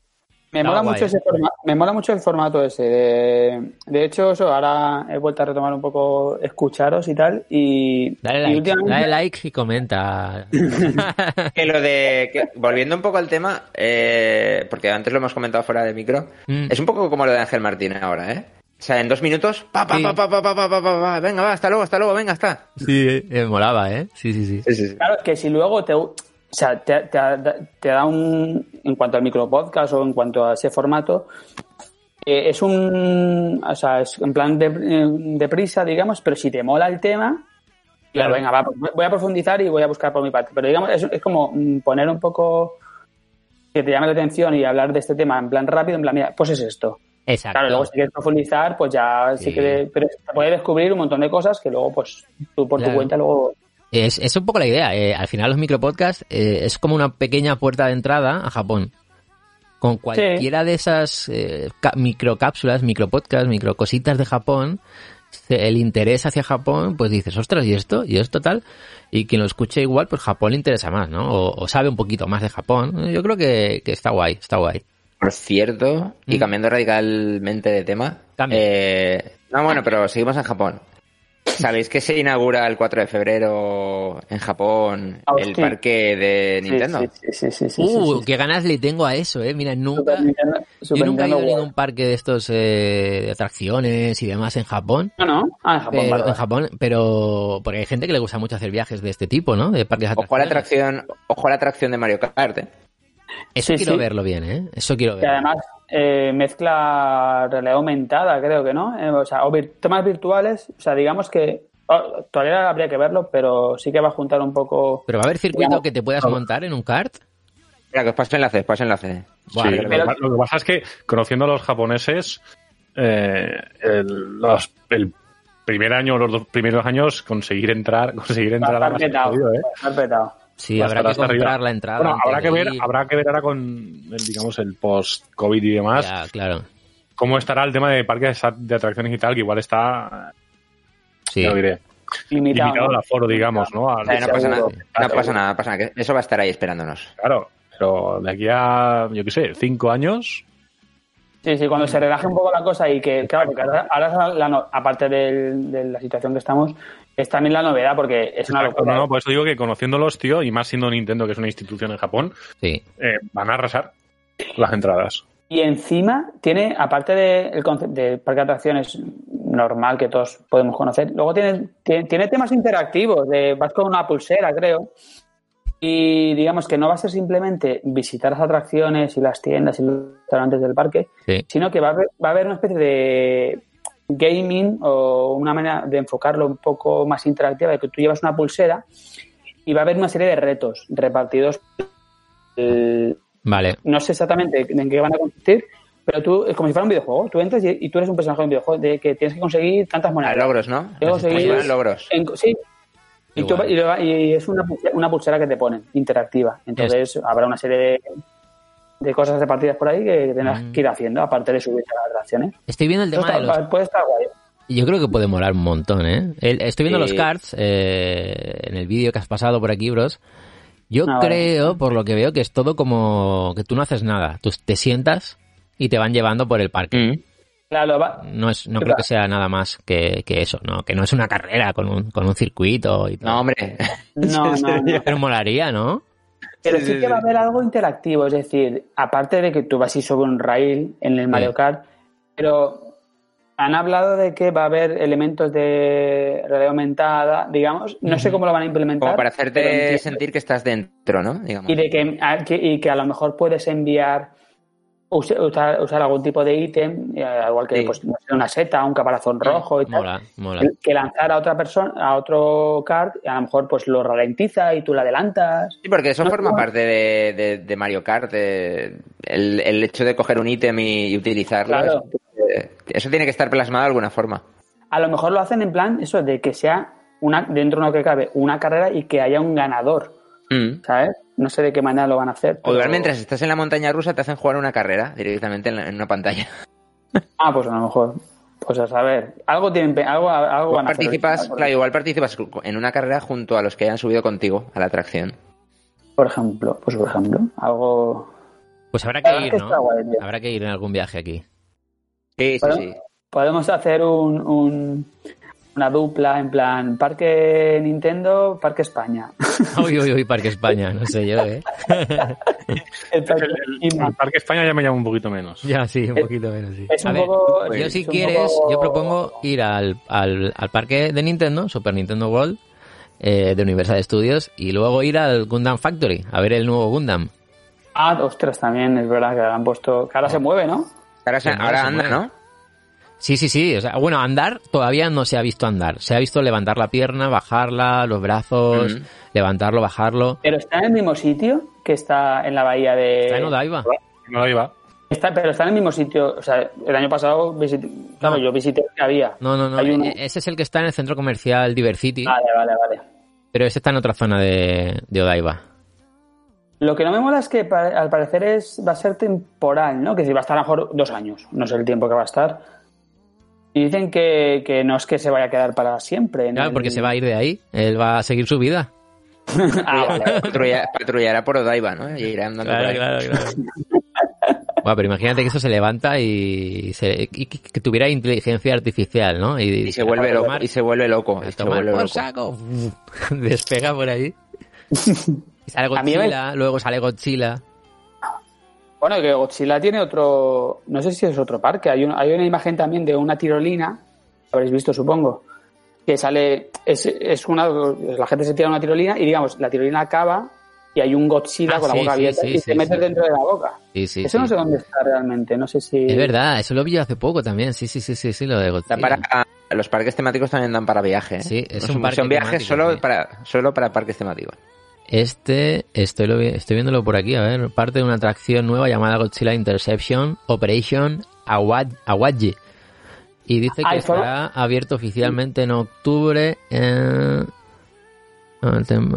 Me No, mola mucho ese forma- me mola mucho el formato ese. De, de hecho, eso, ahora he vuelto a retomar un poco escucharos y tal. Y, Dale y like, últimamente- dale like y comenta. Que lo de... que- volviendo un poco al tema, eh, porque antes lo hemos comentado fuera de micro, Mm. es un poco como lo de Ángel Martín ahora, ¿eh? O sea, en dos minutos, pa, pa, pa, venga, va, hasta luego, hasta luego, venga, hasta. Sí, eh, molaba, ¿eh? Sí, sí, sí. claro, es que si luego te, o sea, te, da un, en cuanto al micropodcast o en cuanto a ese formato, eh, es un, o sea, es en plan de, eh, de prisa, digamos, pero si te mola el tema, claro, venga, va, voy a profundizar y voy a buscar por mi parte. Pero digamos, es, es como mm, poner un poco que te llame la atención y hablar de este tema en plan rápido, en plan, mira, pues es esto Exacto. Claro, luego si quieres profundizar, pues ya sí, Sí. que... Pero te puede descubrir un montón de cosas que luego, pues, tú por Claro. tu cuenta luego... Es, es un poco la idea. eh, al final los micropodcasts eh, es como una pequeña puerta de entrada a Japón. Con cualquiera de esas eh, microcápsulas, micropodcasts, microcositas de Japón, se- el interés hacia Japón, pues dices, ostras, ¿y esto? ¿Y esto tal? Y quien lo escuche igual, pues Japón le interesa más, ¿no? O, o sabe un poquito más de Japón. Yo creo que, que está guay, está guay. Por cierto, y Mm. cambiando radicalmente de tema. Eh, no, bueno, pero seguimos en Japón. ¿Sabéis que se inaugura el 4 de febrero en Japón Ah, el parque de Nintendo? Sí, sí, sí, sí, sí, uh, sí, sí. qué ganas le tengo a eso, eh. Mira, nunca, Super Nintendo- yo nunca he ido a ningún parque de estos eh, de atracciones y demás en Japón. No, no. Ah, en Japón, Pero, vale, en. Japón, pero porque hay gente que le gusta mucho hacer viajes de este tipo, ¿no? De parques de Ojo a la atracciones. atracción, ojo a la atracción de Mario Kart. ¿eh? Eso Sí, quiero sí. verlo bien, ¿eh? Eso quiero Que verlo. además eh, mezcla realidad aumentada, creo que, ¿no? Eh, o sea, o vir- temas virtuales, o sea, digamos que oh, todavía habría que verlo, pero sí que va a juntar un poco... Pero va a haber circuito Digamos- que te puedas montar en un kart. Mira, que os paso enlace, paso enlace. Buah, Sí, pero- lo, que pa- lo que pasa es que conociendo a los japoneses, eh, el, los- el primer año, los dos primeros años, conseguir entrar, conseguir Va a entrar a la petado. ¿eh? va a estar petado. Sí, habrá que hasta arriba. comprar la entrada. Bueno, habrá que ver, ir. habrá que ver ahora con, el, digamos, el post-COVID y demás, Ya, claro. cómo estará el tema de parques de atracciones y tal, que igual está, Sí. ya lo diré, Limitado. limitado ¿no? al aforo, digamos, ¿no? Al- Eh, no pasa nada, no pasa nada, pasa nada, eso va a estar ahí esperándonos. Claro, pero de aquí a, yo qué sé, cinco años, Sí, sí, cuando se relaje un poco la cosa y que, claro, porque ahora, ahora la- la aparte del- de la situación que estamos, es también la novedad porque es una Exacto, locura. no, no, por eso digo que conociéndolos, tío, y más siendo Nintendo, que es una institución en Japón, Sí. eh, van a arrasar las entradas. Y encima tiene, aparte del concepto de parque de atracciones normal que todos podemos conocer, luego tiene, tiene, tiene temas interactivos, de, vas con una pulsera, creo, y digamos que no va a ser simplemente visitar las atracciones y las tiendas y los restaurantes del parque, Sí. sino que va a haber, va a haber una especie de gaming o una manera de enfocarlo un poco más interactiva, de que tú llevas una pulsera y va a haber una serie de retos repartidos. Vale. no sé exactamente en qué van a consistir, pero tú, es como si fuera un videojuego, tú entras y, y tú eres un personaje de un videojuego de que tienes que conseguir tantas monedas. logros, ¿no? Fueran logros. En- sí. Y, tú- y y es una, pulsera- una pulsera que te ponen, interactiva. Entonces habrá una serie de, de cosas repartidas por ahí que tendrás Mm. que ir haciendo, aparte de subir a las atracciones. Estoy viendo el tema de los... Puede estar guay. Yo creo que puede molar un montón, ¿eh? El- estoy viendo Sí. los cards eh, en el vídeo que has pasado por aquí, bros. Yo Ah, vale. creo, por lo que veo, que es todo como que tú no haces nada. Tú te sientas y te van llevando por el parque. Mm. Claro, va- No es, no Claro. creo que sea nada más que, que eso, ¿no? Que no es una carrera con un, con un circuito y todo. No, hombre. no, no, no. Pero molaría, ¿no? Pero Sí, sí, sí, que va a haber algo interactivo, es decir, aparte de que tú vas a ir sobre un rail en el Mario. Kart, pero han hablado de que va a haber elementos de realidad aumentada, digamos, no sé cómo lo van a implementar. Como para hacerte sentir que estás dentro, ¿no? Digamos. y de que, a- que- y que a lo mejor puedes enviar usar, usar algún tipo de ítem, eh, igual que Sí. pues, una seta, un caparazón rojo y tal, Mola, mola. que- lanzar a otra persona, a otro y a lo mejor pues lo ralentiza y tú lo adelantas. Sí, porque eso No, forma no. parte de, de- de Mario Kart, de- el, el hecho de coger un ítem y, y utilizarlo. Claro. eh, Eso tiene que estar plasmado de alguna forma. A lo mejor lo hacen en plan eso de que sea una dentro de lo que cabe una carrera y que haya un ganador, Mm. ¿sabes? No sé de qué manera lo van a hacer. O igual mientras estás en la montaña rusa te hacen jugar una carrera directamente en, la- en una pantalla. Ah, pues a lo mejor. Pues a saber, algo tienen pe- algo, algo van a hacer. participas, Por- claro, igual participas en una carrera junto a los que hayan subido contigo a la atracción. Por ejemplo, pues por ejemplo, algo Pues habrá que ir, ¿no? guay. Habrá que ir en algún viaje aquí. Sí, sí, sí. podemos hacer un, un- una dupla en plan Parque Nintendo, Parque España. Uy, uy, uy, Parque España, no sé yo, ¿eh? El Parque El, el- Ima. el Parque España ya me llama un poquito menos. ya, sí, un poquito menos, sí. Es A un ver, poco. yo si quieres, poco- yo propongo ir al, al, al parque de Nintendo, Super Nintendo World, eh, de Universal Studios, y luego ir al Gundam Factory, a ver el nuevo Gundam. Ah, ostras, también es verdad que han puesto. Que ahora se mueve, ¿no? Ahora, se- Que no ahora se anda, mueve. ¿no? Sí, sí, sí. O sea, bueno, andar todavía no se ha visto andar. Se ha visto levantar la pierna, bajarla, los brazos, levantarlo, bajarlo. Pero está en el mismo sitio que está en la bahía de. Está en Odaiba. No iba. Está, pero está en el mismo sitio. O sea, el año pasado visité, claro, No. yo visité que había. No, no, no. Hay uno- e- Ese es el que está en el centro comercial Diversity, Vale, vale, vale. pero ese está en otra zona de, de Odaiba. Lo que no me mola es que al parecer es va a ser temporal, ¿no? Que si va a estar a lo mejor dos años, no sé el tiempo que va a estar. Y dicen que, que no es que se vaya a quedar para siempre. en Claro, el- porque se va a ir de ahí. Él va a seguir su vida. Ah, vale, vale. Patrulla- patrullará por Odaiba, ¿no? Y irá andando por ahí. claro. Bueno, pero imagínate que eso se levanta y, se- y que, tuviera inteligencia artificial, ¿no? Y se vuelve loco. Y se vuelve loco. A y se tomar vuelve por loco. saco. Despega por ahí. Y sale Godzilla, luego sale Godzilla. Bueno, que Godzilla tiene otro. No sé si es otro parque. Hay, un- hay una imagen también de una tirolina. Habréis visto, supongo. Que sale. Es, es una. La gente se tira una tirolina y, digamos, la tirolina acaba y hay un Godzilla Ah, con sí, la boca sí, abierta sí, y sí, se mete sí. dentro de la boca. Sí, sí, Eso no sé dónde está realmente. No sé si. Es verdad, eso lo vi yo hace poco también. Sí, sí, sí, sí, sí, lo de Godzilla. para, los parques temáticos también dan para viaje. ¿eh? Sí, es No un parque son viajes solo, sí. para, solo para parques temáticos. Este, estoy, lo estoy viéndolo por aquí, a ver, parte de una atracción nueva llamada Godzilla Interception Operation Awaji. Y dice que Ah, estará abierto oficialmente en octubre, eh,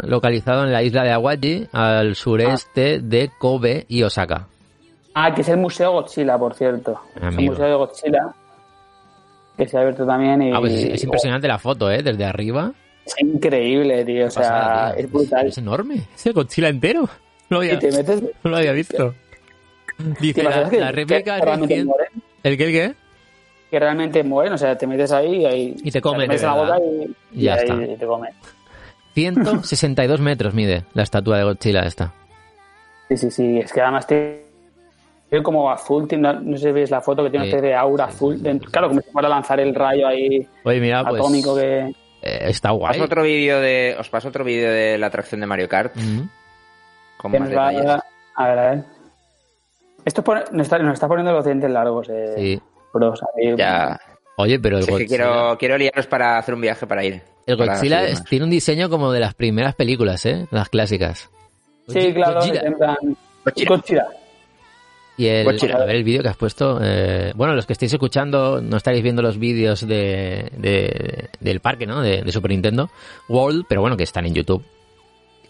localizado en la isla de Awaji, al sureste de Kobe y Osaka. Ah, que es el Museo Godzilla, por cierto. Amigo. el Museo de Godzilla. Que se ha abierto también y. Ah, pues es, es impresionante la foto, ¿eh? Desde arriba. Es increíble, tío. O sea, Pasada, tío. es brutal. Es, enorme. Es el Godzilla entero. No lo había, Y te metes. no lo había visto. Dice, ¿Te la, que, la réplica que recién-? ¿El qué, el qué? Que realmente mueren. O sea, te metes ahí y, Y te comen, metes en la boca y, Y ya ahí está. te comen. 162 metros mide la estatua de Godzilla esta. Sí, sí, sí. Es que además te. tiene como azul, tiene- no sé si veis la foto que tiene Sí. especie de aura Sí, azul. sí, Claro, como si fuera a lanzar el rayo ahí Oye, mira, pues atómico que. Eh, está Os guay. paso otro vídeo de, os paso otro vídeo de la atracción de Mario Kart con más nos va detalles. a ver, a ver. Esto pone- nos, está, nos está poniendo los dientes largos, eh, Sí. bros. ahí. Ya, Oye, pero el si es que Godzilla, quiero, quiero liaros para hacer un viaje para ir. el Para Godzilla tiene un diseño como de las primeras películas, ¿eh? Las clásicas. Sí, claro, Godzilla. en plan. Godzilla. Y el, a ver el vídeo que has puesto. eh, bueno, los que estéis escuchando, no estaréis viendo los vídeos de, de- del parque, ¿no? De, de Super Nintendo World, pero bueno, que están en YouTube.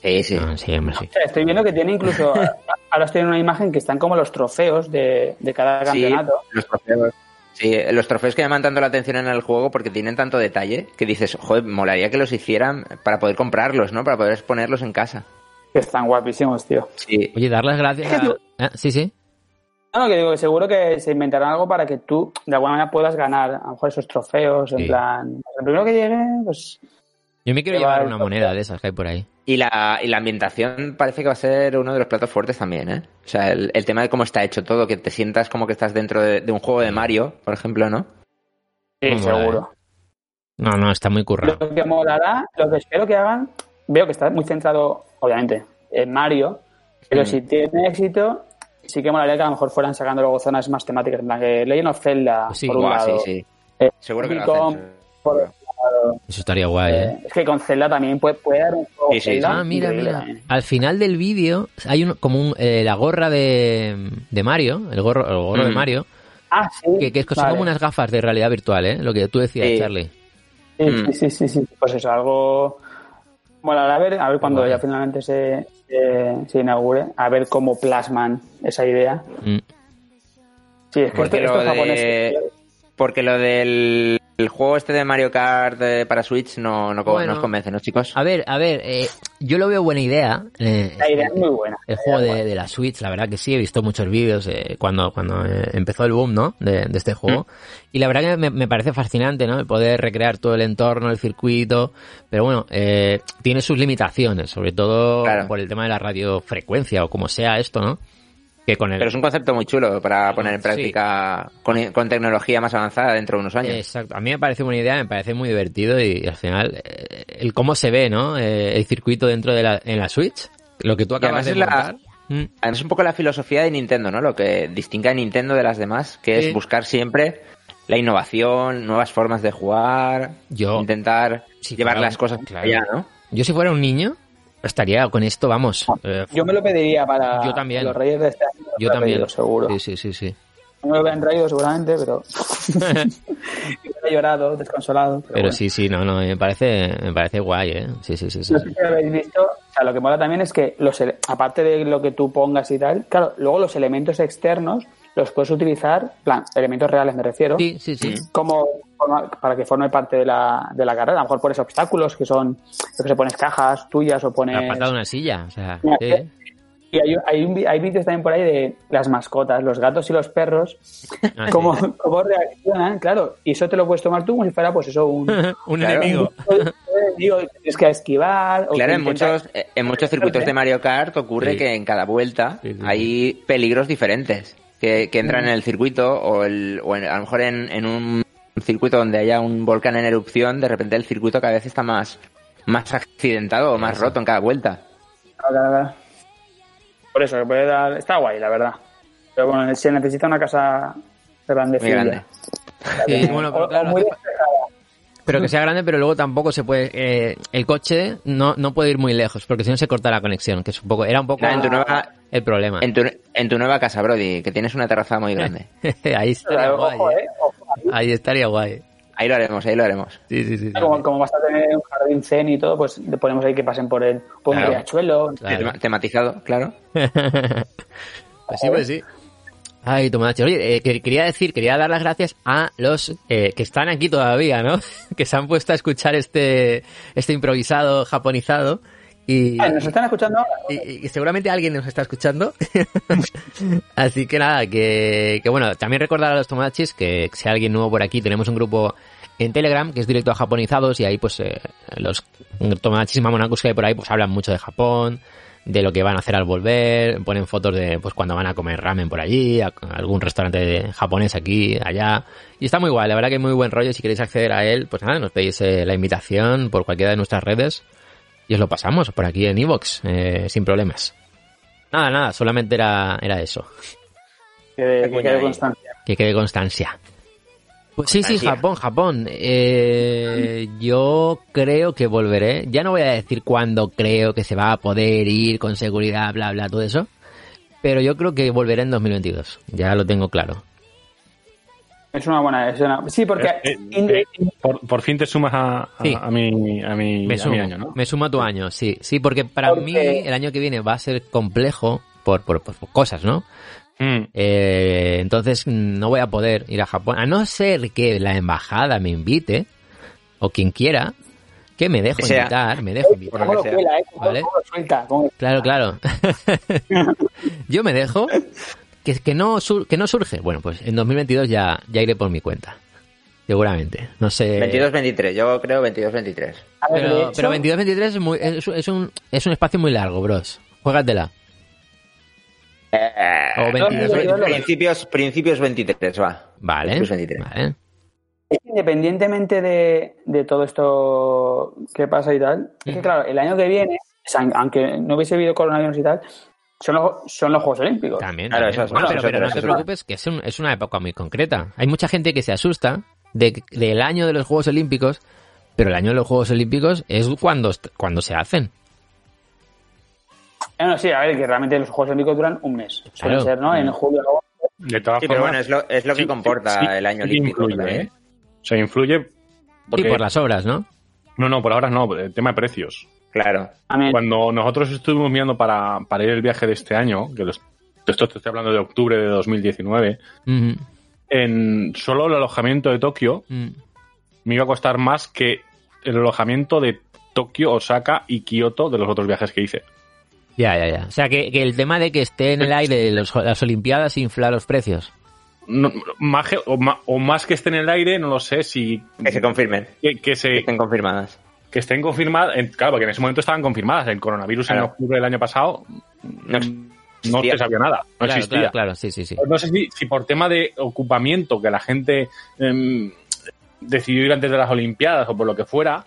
Sí, sí. Ah, sí, hombre, sí. O sea, estoy viendo que tiene incluso. ahora estoy en una imagen que están como los trofeos de, de cada Sí, campeonato. los trofeos. Sí, los trofeos que llaman tanto la atención en el juego porque tienen tanto detalle que dices, joder, molaría que los hicieran para poder comprarlos, ¿no? Para poder exponerlos en casa. Que están guapísimos, tío. Sí. Oye, dar las gracias a... Ah, sí, sí. No, no, que digo que seguro que se inventarán algo para que tú, de alguna manera, puedas ganar a lo mejor esos trofeos. En plan, el primero que llegue, pues. Yo me quiero llevar una moneda de esas que hay por ahí. Y la, y la ambientación parece que va a ser uno de los platos fuertes también, ¿eh? O sea, el, el tema de cómo está hecho todo, que te sientas como que estás dentro de, de un juego de Mario, por ejemplo, ¿no? Sí, mola, seguro. No, no, está muy currado. Lo que molará, lo que espero que hagan, veo que está muy centrado, obviamente, en Mario, pero Mm. si tiene éxito, sí que molaría que a lo mejor fueran sacando luego zonas más temáticas, en plan que Legend of Zelda, Sí. por un lado. sí, sí. eh, Seguro que por otro lado. Eso estaría guay, ¿eh? Eh, es que con Zelda también puede, puede dar un juego Sí, sí, Zelda Ah, mira, mira. Al final del vídeo hay un, como un, eh, la gorra de, de Mario, el gorro, el gorro de Mm. Mario, Ah, sí. que, que es vale. como unas gafas de realidad virtual, ¿eh? Lo que tú decías, Sí. Charlie. Sí, Mm. sí, sí, sí, sí. Pues eso, algo. Bueno, a ver, a ver cuando ya finalmente se, se, se inaugure, a ver cómo plasman esa idea. Mm. Sí, es que Porque esto, lo, japonés. de, porque lo del el juego este de Mario Kart eh, para Switch no, no, co- Bueno. no os convence, ¿no, chicos? A ver, a ver, eh, yo lo veo buena idea. eh, La idea es muy buena. El juego de, de la Switch, la verdad que sí, he visto muchos vídeos eh, cuando, cuando eh, empezó el boom, ¿no? De, de este juego. Y la verdad que me, me parece fascinante, ¿no? El poder recrear todo el entorno, el circuito. Pero bueno, eh, tiene sus limitaciones, sobre todo Claro. por el tema de la radiofrecuencia o como sea esto, ¿no? Que con el... Pero es un concepto muy chulo para poner en Sí. práctica con, con tecnología más avanzada dentro de unos años. Exacto. A mí me parece buena idea, me parece muy divertido y, al final eh, el cómo se ve, ¿no? Eh, el circuito dentro de la, en la Switch. Lo que tú acabas de montar. Mm. Además, es un poco la filosofía de Nintendo, ¿no? Lo que distingue a Nintendo de las demás, que Sí. es buscar siempre la innovación, nuevas formas de jugar, Yo- intentar llevar las cosas claro. allá, ¿no? Yo si fuera un niño, estaría con esto, vamos. eh, Yo me lo pediría para Yo también. los Reyes de este año. yo también. pedido, seguro. Sí, sí, sí, sí. No me lo habían traído seguramente, pero. he llorado, desconsolado. Pero, Pero bueno. sí, sí, no, no, me parece, me parece guay, ¿eh? Sí, sí, sí, sí. No sé si habéis visto, o sea, lo que mola también es que, los aparte de lo que tú pongas y tal, claro, luego los elementos externos los puedes utilizar, plan, elementos reales me refiero, Sí, sí, sí. como forma- para que forme parte de la, de la carrera. A lo mejor pones obstáculos que son, lo que se pones cajas tuyas o pones... De una silla, o sea, Mira, que- Y hay, hay, un hay vídeos también por ahí de las mascotas, los gatos y los perros, Ah, sí. cómo, cómo reaccionan, claro, y eso te lo puedes tomar tú como si fuera, pues eso, un... un Claro. enemigo. Digo, tienes que esquivar. o Claro, que en muchos, eh, en muchos circuitos de Mario Kart ocurre Sí. que en cada vuelta Sí, sí, sí. hay peligros diferentes que, que entran en el circuito o, el, o en- a lo mejor en, en un circuito donde haya un volcán en erupción, de repente el circuito cada vez está más, más accidentado o más roto en cada vuelta. Claro. Por eso, que puede dar... está guay, la verdad. Pero bueno, se necesita una casa grande. Muy grande. Sí, bueno, pero o, claro, o muy despejada. Pero que sea grande, pero luego tampoco se puede. eh, el coche no, no puede ir muy lejos, porque si no se corta la conexión, que es un poco, era un poco No, en tu nueva- el problema. En tu, en tu nueva casa, Brody, que tienes una terraza muy grande. ahí estaría Ojo, guay. eh, ¿eh? ojo. Ahí estaría guay. Ahí lo haremos, ahí lo haremos. Sí, sí, sí. Como, como vas a tener un jardín zen y todo, pues le ponemos ahí que pasen por el por un Claro. riachuelo. Claro. Tema- Tematizado, claro. Pues sí, pues sí. Ay, Tomodachi. Oye, eh, que- quería decir, quería dar las gracias a los eh, que están aquí todavía, ¿no? que se han puesto a escuchar este, este improvisado japonizado. Y, Ah, ¿Nos están escuchando ahora? y- y seguramente alguien nos está escuchando. Así que nada, que, que bueno, también recordar a los Tomodachis que si hay alguien nuevo por aquí, tenemos un grupo en Telegram que es directo a japonizados y ahí pues eh, los Tomodachis y Mamonakus que hay por ahí pues hablan mucho de Japón, de lo que van a hacer al volver, ponen fotos de pues cuando van a comer ramen por allí, a, a algún restaurante japonés aquí, allá. Y está muy guay, la verdad que hay muy buen rollo. Si queréis acceder a él, pues nada, nos pedís eh, la invitación por cualquiera de nuestras redes y os lo pasamos por aquí en Evox, sin problemas. Nada, nada, solamente era, era eso. Que, quede constancia. Que quede constancia. Pues sí, sí. Japón, Japón. Eh, yo creo que volveré. Ya no voy a decir cuándo creo que se va a poder ir con seguridad, bla, bla, todo eso. Pero yo creo que volveré en 2022. Ya lo tengo claro. Es una buena. Es una... Sí, porque. Eh, eh, eh, por, por fin te sumas a, a, Sí. a mi, a, mi, Me a sumo, mi año, ¿no? me sumo a tu año, sí. Sí, porque para Porque- mí el año que viene va a ser complejo por, por, por cosas, ¿no? Mm. Eh, entonces no voy a poder ir a Japón, a no ser que la embajada me invite, o quien quiera, que me dejo Que sea. invitar, me dejo invitar. ¿Cómo lo cuela, eh? ¿Cómo, Vale. cómo lo suelta? ¿Cómo- Claro, claro. Yo me dejo. Que, que, no, sur- que no surge. Bueno, pues en 2022 ya, ya iré por mi cuenta. Seguramente. No sé. 22-23, yo creo 22-23. A ver, de Pero, pero 22-23 es, muy- es, es un, es un espacio muy largo, bros. Juégatela. O no, 22, yo- yo lo- Principios, principios 23, va. Vale. Principios 23. Vale. es que independientemente de, de todo esto que pasa y tal, es que claro, el año que viene, o sea, aunque no hubiese habido coronavirus y tal, son los, son los Juegos Olímpicos. También. Claro, también. eso es- Bueno, pero, pero no eso te preocupes, que es, un- es una época muy concreta. Hay mucha gente que se asusta de, del año de los Juegos Olímpicos, pero el año de los Juegos Olímpicos es cuando, est- cuando se hacen. Eh, no, sí, a ver, que realmente los Juegos Olímpicos duran un mes. Claro. ser, ¿no? En julio, agosto. De todas Sí, pero formas, bueno, es lo, es lo que sí, comporta sí, el año sí olímpico. influye, también. ¿eh? O sea, influye. Porque, Y por las obras, ¿no? No, no, por ahora no, el tema de precios. Claro. Cuando nosotros estuvimos mirando para, para ir el viaje de este año, que los- esto te estoy hablando de octubre de 2019, Ujú. en solo el alojamiento de Tokio Mm. me iba a costar más que el alojamiento de Tokio, Osaka y Kioto de los otros viajes que hice. Ya, ya, ya. O sea, que, que el tema de que esté en el aire los- las Olimpiadas infla los precios. No, más que- o, más que esté en el aire, no lo sé si Que se confirmen. que, que Que se, estén confirmadas. que estén confirmadas, claro, porque en ese momento estaban confirmadas. El coronavirus en octubre del año pasado No, se sabía nada, no claro, existía. claro, claro, sí, sí, sí. No sé si, si por tema de ocupamiento, que la gente em, decidió ir antes de las Olimpiadas o por lo que fuera.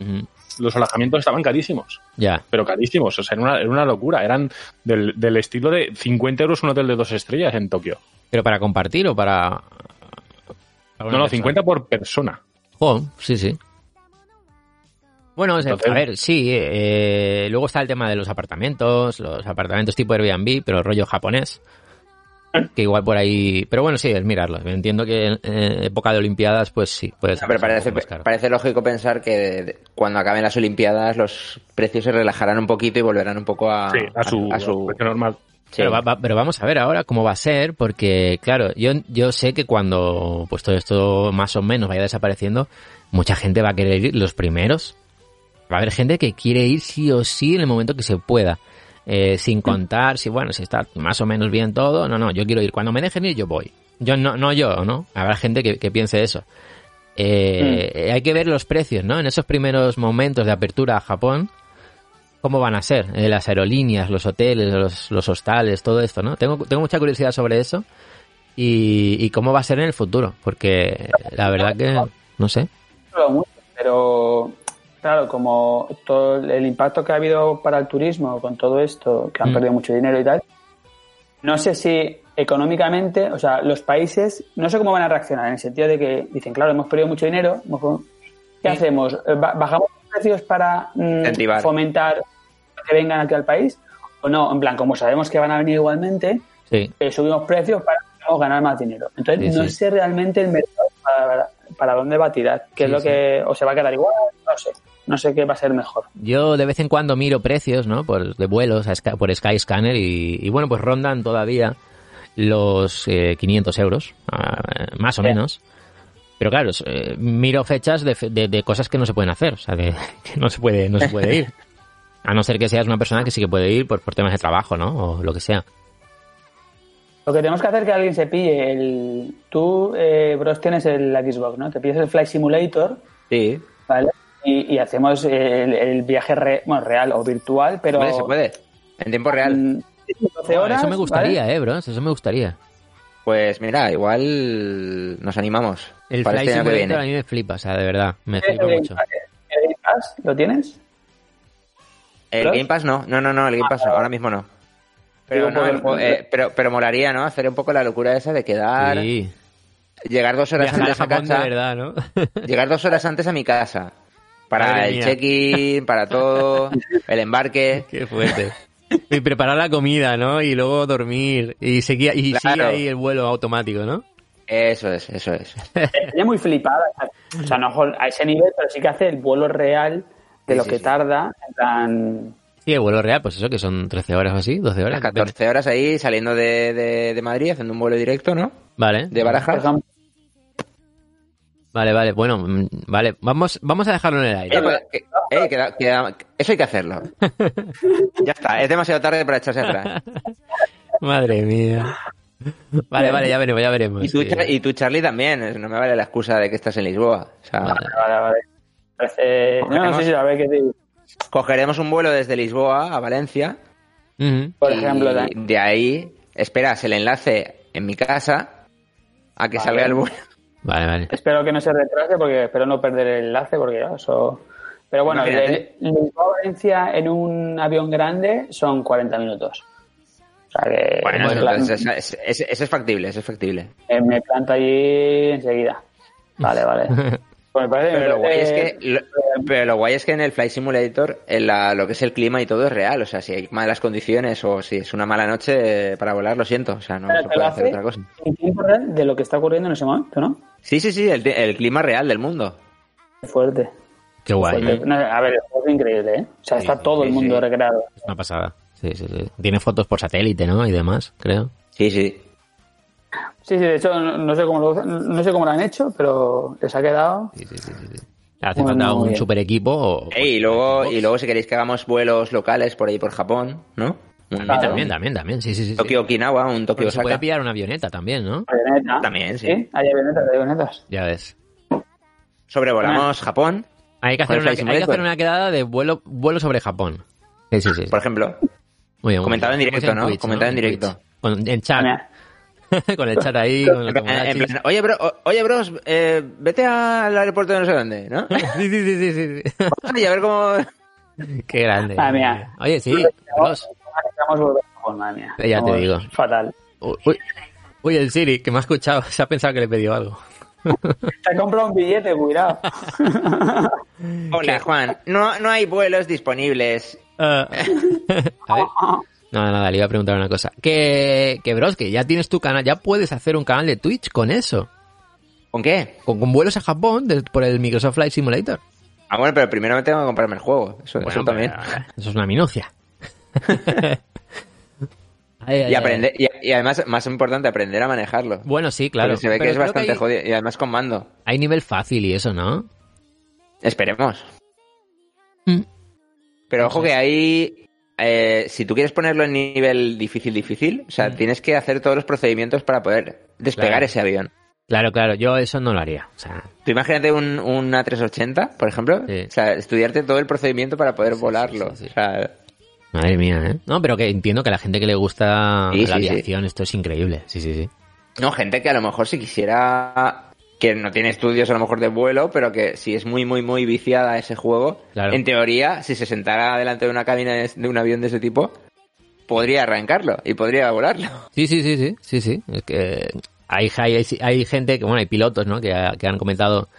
Los alojamientos estaban carísimos, Ya. pero carísimos. O sea, era una, era una locura. Eran del, del estilo de 50 euros un hotel de dos estrellas en Tokio. ¿Pero para compartir o para...? No, no, persona? 50 por persona. Jo, sí, sí. Bueno, Entonces- a ver, sí. eh, luego está el tema de los apartamentos, los apartamentos tipo Airbnb, pero rollo japonés. Que igual por ahí. Pero bueno, sí, es mirarlo. Entiendo que en eh, época de Olimpiadas, pues sí, puede ser Pero parece, parece lógico pensar que de- cuando acaben las Olimpiadas los precios se relajarán un poquito y volverán un poco a, Sí, a su, a su- precio normal. sí. Pero, va- va- pero vamos a ver ahora cómo va a ser, porque claro, yo, yo sé que cuando pues todo esto más o menos vaya desapareciendo, mucha gente va a querer ir los primeros. Va a haber gente que quiere ir sí o sí en el momento que se pueda. Eh, sin contar si, bueno, si está más o menos bien todo. No, no, yo quiero ir. Cuando me dejen ir, yo voy. Yo no, no yo, ¿no? Habrá gente que, que piense eso. Eh, Hay que ver los precios, ¿no? En esos primeros momentos de apertura a Japón, cómo van a ser eh, las aerolíneas, los hoteles, los, los hostales, todo esto, ¿no? Tengo, tengo mucha curiosidad sobre eso y, y cómo va a ser en el futuro, porque la verdad que no sé. Pero claro, como todo el impacto que ha habido para el turismo con todo esto, que han Mm. perdido mucho dinero y tal, no sé si económicamente, o sea, los países, no sé cómo van a reaccionar, en el sentido de que dicen, claro, hemos perdido mucho dinero, ¿qué Sí. hacemos? Ba- ¿Bajamos los precios para mm, fomentar que vengan aquí al país? O no, en plan, como sabemos que van a venir igualmente, Sí, eh, subimos precios para ganar más dinero. Entonces, Sí, no sé realmente el mercado para, para dónde va a tirar, qué es lo que, o se va a quedar igual, no sé. No sé qué va a ser mejor. Yo de vez en cuando miro precios, ¿no? Por, de vuelos a Sky- por Skyscanner y, y bueno, pues rondan todavía los eh, 500 euros, ah, más o Sí. menos. Pero claro, eh, miro fechas de, fe- de- de cosas que no se pueden hacer, o sea, que, que no se puede, no se puede ir. A no ser que seas una persona que sí que puede ir por, por temas de trabajo, ¿no? O lo que sea. Lo que tenemos que hacer es que alguien se pille el... Tú, eh, Bros, tienes el la Xbox, ¿no? Te pilles el Flight Simulator, Sí, ¿vale? Y, y hacemos el, el viaje re- bueno, real o virtual, pero... puede, se puede. En tiempo real. 12 horas, eso me gustaría, ¿vale? eh, bros, eso me gustaría. Pues mira, igual nos animamos. El para Flight este año que Simulator a viene. mí me flipa, o sea, de verdad, me ¿Tienes flipa el mucho. Game Pass? ¿El Game Pass? ¿Lo tienes? El. Game Pass no, no, no, no, el Game Pass ahora mismo no. Pero, no, el eh, pero, pero molaría, ¿no? Hacer un poco la locura esa de quedar, Sí. llegar dos horas Viajar antes a Japón casa, verdad, ¿no? llegar dos horas antes a mi casa. Para Madre el check-in, para todo, el embarque. Qué fuerte. Y preparar la comida, ¿no? Y luego dormir. Y seguir y sigue Claro. ahí el vuelo automático, ¿no? Eso es, eso es. Estaría muy flipada. O sea, no a ese nivel, pero sí que hace el vuelo real de Sí, lo sí, que sí. tarda. En plan, Sí, el vuelo real, pues eso, que son 13 horas o así, 12 horas. Las 14 horas ahí saliendo de, de, de Madrid, haciendo un vuelo directo, ¿no? Vale. De Barajas. Vale, vale, bueno, mm, vale. Vamos, vamos a dejarlo en el aire. Eh, pues, eh, queda- queda- eso hay que hacerlo. ya está, es demasiado tarde para echarse atrás. Madre mía. Vale, vale, ya veremos, ya veremos. Y tú, sí. Y tú, Charlie, también. No me vale la excusa de que estás en Lisboa. O sea, Vale. vale, vale. Parece- no, no sé si a ver qué te digo. cogeremos un vuelo desde Lisboa a Valencia. Por ejemplo, de ahí esperas el enlace en mi casa a que Vale. salga el vuelo. Vale, vale. espero que no se retrase porque espero no perder el enlace porque ya, eso... Pero bueno. Lisboa Valencia en un avión grande son 40 minutos. O sea que Bueno, plan- entonces es, factible, ese es factible. eh, me planto allí enseguida. Vale, vale. Pues me parece, Pero me lo guay es parece- que, lo, pero lo guay es que en el Flight Simulator en la- lo que es el clima y todo es real. O sea, si hay malas condiciones o si es una mala noche eh, para volar, lo siento. O sea, no se puede hacer hace otra cosa. en tiempo real de lo que está ocurriendo en ese momento, ¿no? Sí, sí, sí, el, el clima real del mundo. Qué fuerte. Qué guay. fuerte. No, a ver, el juego es increíble, ¿eh? O sea, Sí, está sí, todo sí, el mundo sí. recreado. Es una pasada. Sí, sí, sí. Tiene fotos por satélite, ¿no? Y demás, creo. Sí, sí. Sí, sí, de hecho, no, no sé cómo lo, no sé cómo lo han hecho, pero les ha quedado. Sí, sí, sí, sí, sí. Hace falta un bien. super equipo o... Ey, y luego, y luego si queréis que hagamos vuelos locales por ahí por Japón, ¿no? Sí, también, también, también. Sí, sí, sí. Tokio Okinawa, un Tokio Porque se puede Osaka. pillar una avioneta también, ¿no? Avioneta. También, sí. Sí, hay avionetas, hay avionetas. Ya ves. Sobrevolamos Japón, Hay que hacer, una, hay que hacer una quedada de vuelo, vuelo sobre Japón. Sí, sí, sí. por ejemplo. Muy bien, comentado bien. en directo, Hacemos ¿no? Twitch, Comentado en directo. Twitch. Con- en chat. Mira, con el chat ahí, con En plan, oye, bro, o- oye, bros, eh, vete al aeropuerto de no sé dónde, ¿no? Sí, sí, sí, sí, sí, y a ver cómo... Qué grande. Ah, mira. Oye, sí. Ross. A volver a Japón, madre mía. Ya te digo. Fatal. Uy, el Siri, que me ha escuchado, se ha pensado que le he pedido algo. Te ha comprado un billete, cuidado. Hola, Juan. No, no hay vuelos disponibles. Ah. a ver. Nada, nada, le iba a preguntar una cosa. Que, que bros, que ya tienes tu canal, ya puedes hacer un canal de Twitch con eso. ¿Con qué? Con, con vuelos a Japón de- por el Microsoft Flight Simulator. Ah, bueno, pero primero me tengo que comprarme el juego. Eso, también. pero, Eso es una minucia. Ay, ay, Y ay. aprender, y, y además, más importante, aprender a manejarlo. Bueno, sí, claro. Porque se ve que es bastante hay, jodido. Y además con mando. hay nivel fácil y eso, ¿no? Esperemos. Mm. Pero ojo que ahí, eh, si tú quieres ponerlo en nivel difícil, difícil, o sea, tienes que hacer todos los procedimientos para poder despegar Mm. Claro. ese avión. Claro, claro, yo eso no lo haría. O sea, Tú imagínate un, un A380, por ejemplo, Sí. o sea, estudiarte todo el procedimiento para poder volarlo. sí, sí. O sea, madre mía, ¿eh? No, pero que entiendo que a la gente que le gusta Sí, la sí, sí. aviación, esto es increíble. Sí, sí, sí. no, gente que a lo mejor si quisiera, que no tiene estudios a lo mejor de vuelo, pero que si es muy, muy, muy viciada a ese juego, Claro. en teoría, si se sentara delante de una cabina de, de un avión de ese tipo, podría arrancarlo y podría volarlo. Sí, sí, sí, sí, sí, sí. Es que hay, hay, hay gente que, bueno, hay pilotos, ¿no? Que, que han comentado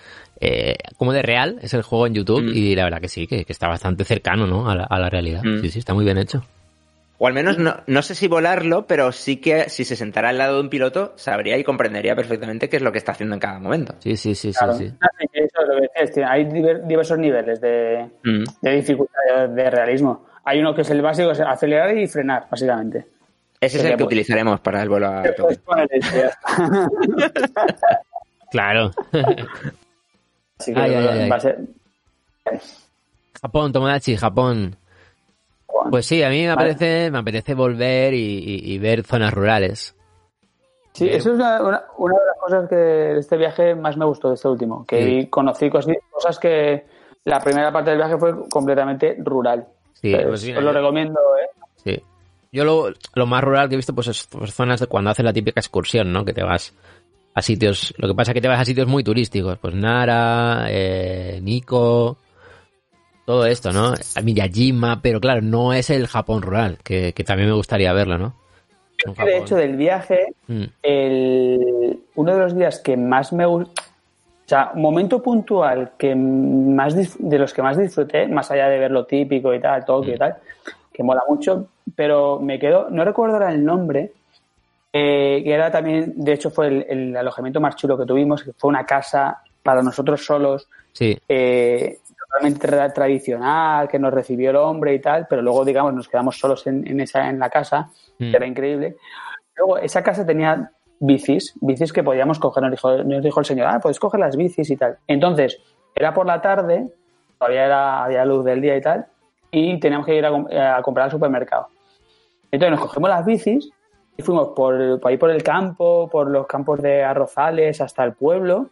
eh, cómo de real es el juego en YouTube Mm. y la verdad que sí, que, que está bastante cercano, ¿no? A la, a la realidad. Mm. Sí, sí, está muy bien hecho. O al menos no, no sé si volarlo, pero sí que si se sentara al lado de un piloto, sabría y comprendería perfectamente qué es lo que está haciendo en cada momento. Sí, sí, sí, Claro. sí, sí. Así que eso es lo que decías, tío. Hay diver- diversos niveles de, Mm. de dificultad de, de realismo. Hay uno que es el básico, es acelerar y frenar, básicamente. Ese es el que utilizaremos para el vuelo a está. Claro. Así que Ay, ay, ay, ay. va a ser... Japón, Tomodachi, Japón. Juan. Pues sí, a mí me Vale. apetece, me apetece volver y, y- y ver zonas rurales. Sí, eso es una, una- una de las cosas que de este viaje más me gustó de este último, que Sí. conocí cosas que la primera parte del viaje fue completamente rural. Sí, Pues, pues os lo recomiendo, ¿eh? Sí. Yo lo, lo más rural que he visto pues es pues, zonas de cuando haces la típica excursión, ¿no? Que te vas a sitios... Lo que pasa es que te vas a sitios muy turísticos. Pues Nara, eh, Nico... Todo esto, ¿no? A Miyajima, pero claro, no es el Japón rural, que, que también me gustaría verlo, ¿no? Un De hecho, del viaje, Mm, el, uno de los días que más me gustó, o sea, un momento puntual que más de los que más disfruté, más allá de ver lo típico y tal, Tokio Mm. y tal, que mola mucho, pero me quedo, no recuerdo ahora el nombre, eh, que era también, de hecho fue el, el alojamiento más chulo que tuvimos, que fue una casa para nosotros solos, Sí, eh, totalmente tra- tradicional, que nos recibió el hombre y tal, pero luego, digamos, nos quedamos solos en, en esa, en la casa, Mm. que era increíble. Luego, esa casa tenía bicis, bicis que podíamos coger, nos dijo, nos dijo el señor, ah, puedes coger las bicis y tal. Entonces, era por la tarde, todavía era, había luz del día y tal, y teníamos que ir a, a comprar al supermercado. Entonces nos cogemos las bicis y fuimos por, por ahí por el campo, por los campos de arrozales hasta el pueblo,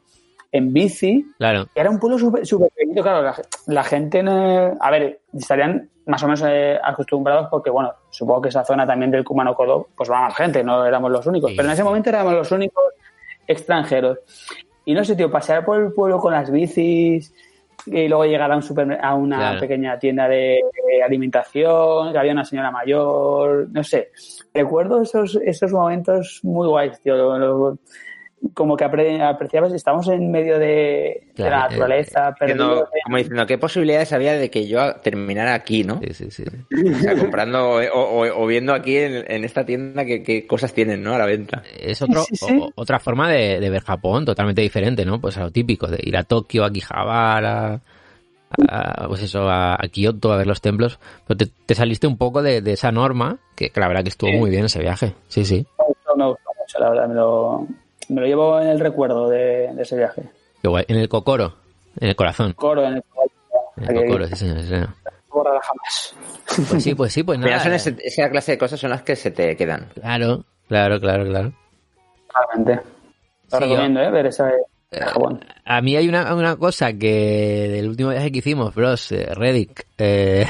en bici, claro. era un pueblo súper súper pequeñito, claro, la, la gente, no- a ver, estarían más o menos eh, acostumbrados porque, bueno, supongo que esa zona también del Kumano Kodo, pues va más gente, no éramos los únicos, Sí. pero en ese momento éramos los únicos extranjeros. Y no sé, tío, pasear por el pueblo con las bicis y luego llegar a, un supermer- a una Claro. pequeña tienda de, de alimentación, que había una señora mayor, no sé. Recuerdo esos, esos momentos muy guays, tío. lo- lo- como que apre- apreciabas, estamos en medio de, la eh, naturaleza, perdidos, como diciendo, ¿qué posibilidades había de que yo terminara aquí, no? Sí, sí, sí. O sea, comprando o, o- o viendo aquí en, en esta tienda qué, qué cosas tienen, ¿no? A la venta. Es otro, Sí, sí, sí. o- otra forma de, de ver Japón, totalmente diferente, ¿no? Pues a lo típico, de ir a Tokio, a Akihabara, a, pues eso, a, a Kioto, a ver los templos. Pero te, te saliste un poco de, de esa norma, que, que la verdad que estuvo Sí. muy bien ese viaje. Sí, sí. me gustó, me gustó mucho, la verdad, me lo, me lo llevo en el recuerdo de, de ese viaje. Qué guay. En el Kokoro, en el corazón. Coro en el En el Kokoro, sí, señor. sí, señor. jamás. Pues sí, pues sí, pues Mira, nada. son ese- esa clase de cosas son las que se te quedan. Claro, claro, claro, claro. Realmente. Lo Sí, recomiendo, ¿eh? Ver esa de Japón. A mí hay una, una cosa que del último viaje que hicimos, bros, eh, Reddick, eh,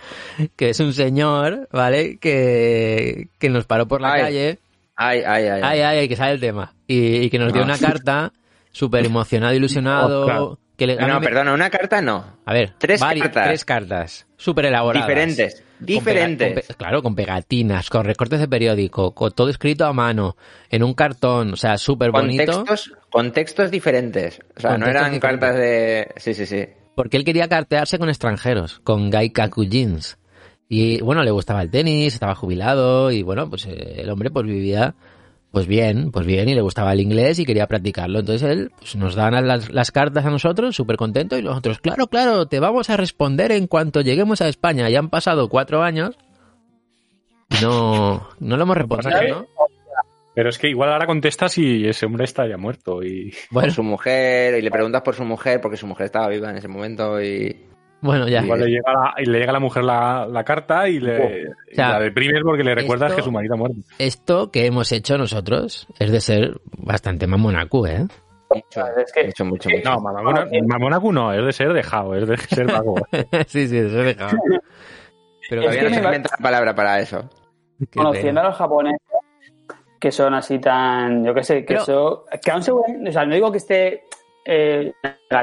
que es un señor, ¿vale? Que, que nos paró por la Ay. calle. Ay, ay, ay. Ay, ay, ay, que sale el tema. Y, y que nos dio Ah. una carta súper emocionado, ilusionado. Ostras. que le- no, me- perdona, una carta no. A ver, Tres cartas. Tres cartas. Súper elaboradas. Diferentes, Con pega- diferentes. con pe- claro, con pegatinas, con recortes de periódico, con todo escrito a mano, en un cartón, o sea, súper bonito. Contextos, contextos diferentes. O sea, no eran diferentes. cartas de... Sí, sí, sí. porque él quería cartearse con extranjeros, con Guy Jeans. Y bueno, le gustaba el tenis, estaba jubilado y bueno, pues eh, el hombre pues vivía pues bien, pues bien y le gustaba el inglés y quería practicarlo. Entonces él pues, nos dan las, las cartas a nosotros, súper contento y nosotros, claro, claro, te vamos a responder en cuanto lleguemos a España. Ya han pasado cuatro años. No, no lo hemos respondido, ¿no? Pero es que igual ahora contestas y ese hombre está ya muerto. Y Bueno, Por su mujer, y le preguntas por su mujer, porque su mujer estaba viva en ese momento y... bueno, ya. igual le llega, la, y le llega a la mujer la, la carta y, le, y sea, la deprimes porque le recuerdas esto- que su marido ha muerto. Esto que hemos hecho nosotros es de ser bastante mamonacu, ¿eh? Mucho, Es que- mucho, mucho, mucho. No, Mamona- Mamonacu no, es de ser dejado, es de ser vago. sí, sí, eso he dejado. Pero Todavía no se inventa la palabra para eso. Conociendo a los japoneses, que son así tan, yo qué sé, que Pero- eso, que aún se o sea, no digo que esté eh,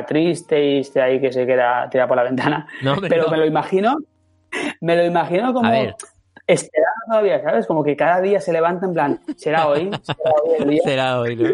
triste y esté ahí que se queda tirado por la ventana, No, pero no. me lo imagino, me lo imagino como esperando todavía, ¿sabes? Como que cada día se levanta en plan, será hoy, será hoy el día. Será hoy, ¿no?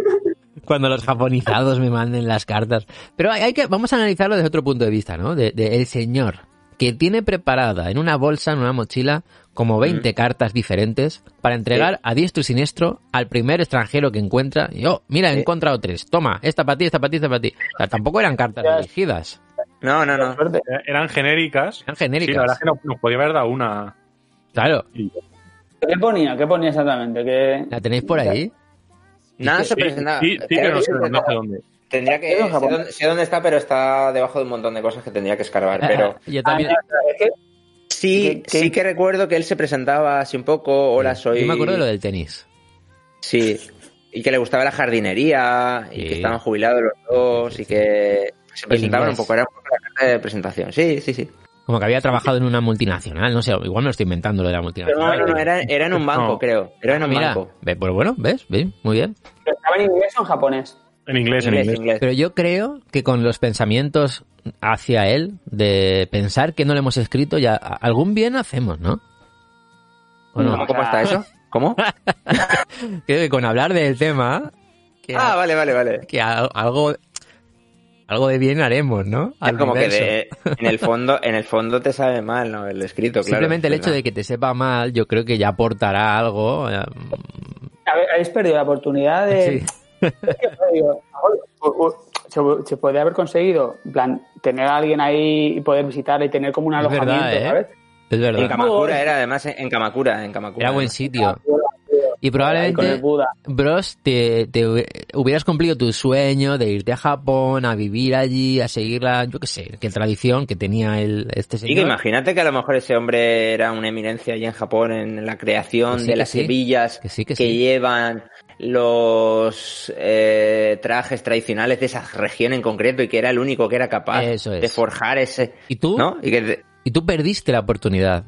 Cuando los japonizados me manden las cartas. Pero hay, hay que, vamos a analizarlo desde otro punto de vista, ¿no? De, de el señor que tiene preparada en una bolsa, en una mochila, como 20 cartas diferentes para entregar a diestro y siniestro al primer extranjero que encuentra. Y, oh, mira, he Sí. encontrado tres. Toma, esta para ti, esta para ti, esta para ti. O sea, tampoco eran cartas dirigidas. No, no, no. Suerte. Eran genéricas. Eran Sí, genéricas. la verdad es que no- nos podía haber dado una. Claro. ¿Qué ponía? ¿Qué ponía exactamente? ¿Qué... ¿La tenéis por ahí? Nada se Sí, presenta. sí, sí, pero no sé, no sé dónde. Tendría que. Sé dónde, sé dónde está, pero está debajo de un montón de cosas que tendría que escarbar. Pero Yo Ah, también. mira, es que sí, ¿Qué- qué- sí que recuerdo que él se presentaba así un poco. Hola, soy. Yo me acuerdo de lo del tenis. Sí. Y que le gustaba la jardinería, y que estaban jubilados los dos, y que se presentaban un poco. Era un poco la carta de presentación. Sí, sí, sí. Como que había trabajado en una multinacional, no sé, igual me lo estoy inventando lo de la Pero multinacional. no, no, no, era, era en un banco, No. creo. Era en un Mira, banco. ve, pues bueno, ¿ves? Muy bien. ¿Estaba en inglés o en japonés? En inglés, en Inglés, inglés. inglés. Pero yo creo que con los pensamientos hacia él, de pensar que no le hemos escrito, ya algún bien hacemos, ¿no? ¿O no? ¿Cómo, cómo está eso? ¿Cómo? Creo que con hablar del tema, que, Ah, vale, vale, vale. que a- algo, algo de bien haremos, ¿no? Es como que de- en el fondo, en el fondo te sabe mal, ¿no? El escrito, claro. Simplemente el hecho de que te sepa mal, yo creo que ya aportará algo. A ver, habéis perdido la oportunidad de... sí. Se, podría haber conseguido, en plan, tener a alguien ahí y poder visitar y tener como un Es verdad, alojamiento, ¿eh? ¿sabes? Es En verdad. Kamakura era, además, en Kamakura, en Kamakura. Era buen sitio. Y probablemente. Bros, te, te hubi- hubieras cumplido tu sueño de irte a Japón, a vivir allí, a seguir la, yo qué sé, qué tradición que tenía el, este Y que señor. imagínate que a lo mejor ese hombre era una eminencia allí en Japón en la creación Que sí, de que las sí. hebillas Que sí, que llevan los eh, trajes tradicionales de esa región en concreto y que era el único que era capaz Eso es. de forjar ese, ¿Y tú? ¿no? Y que Y tú perdiste la oportunidad.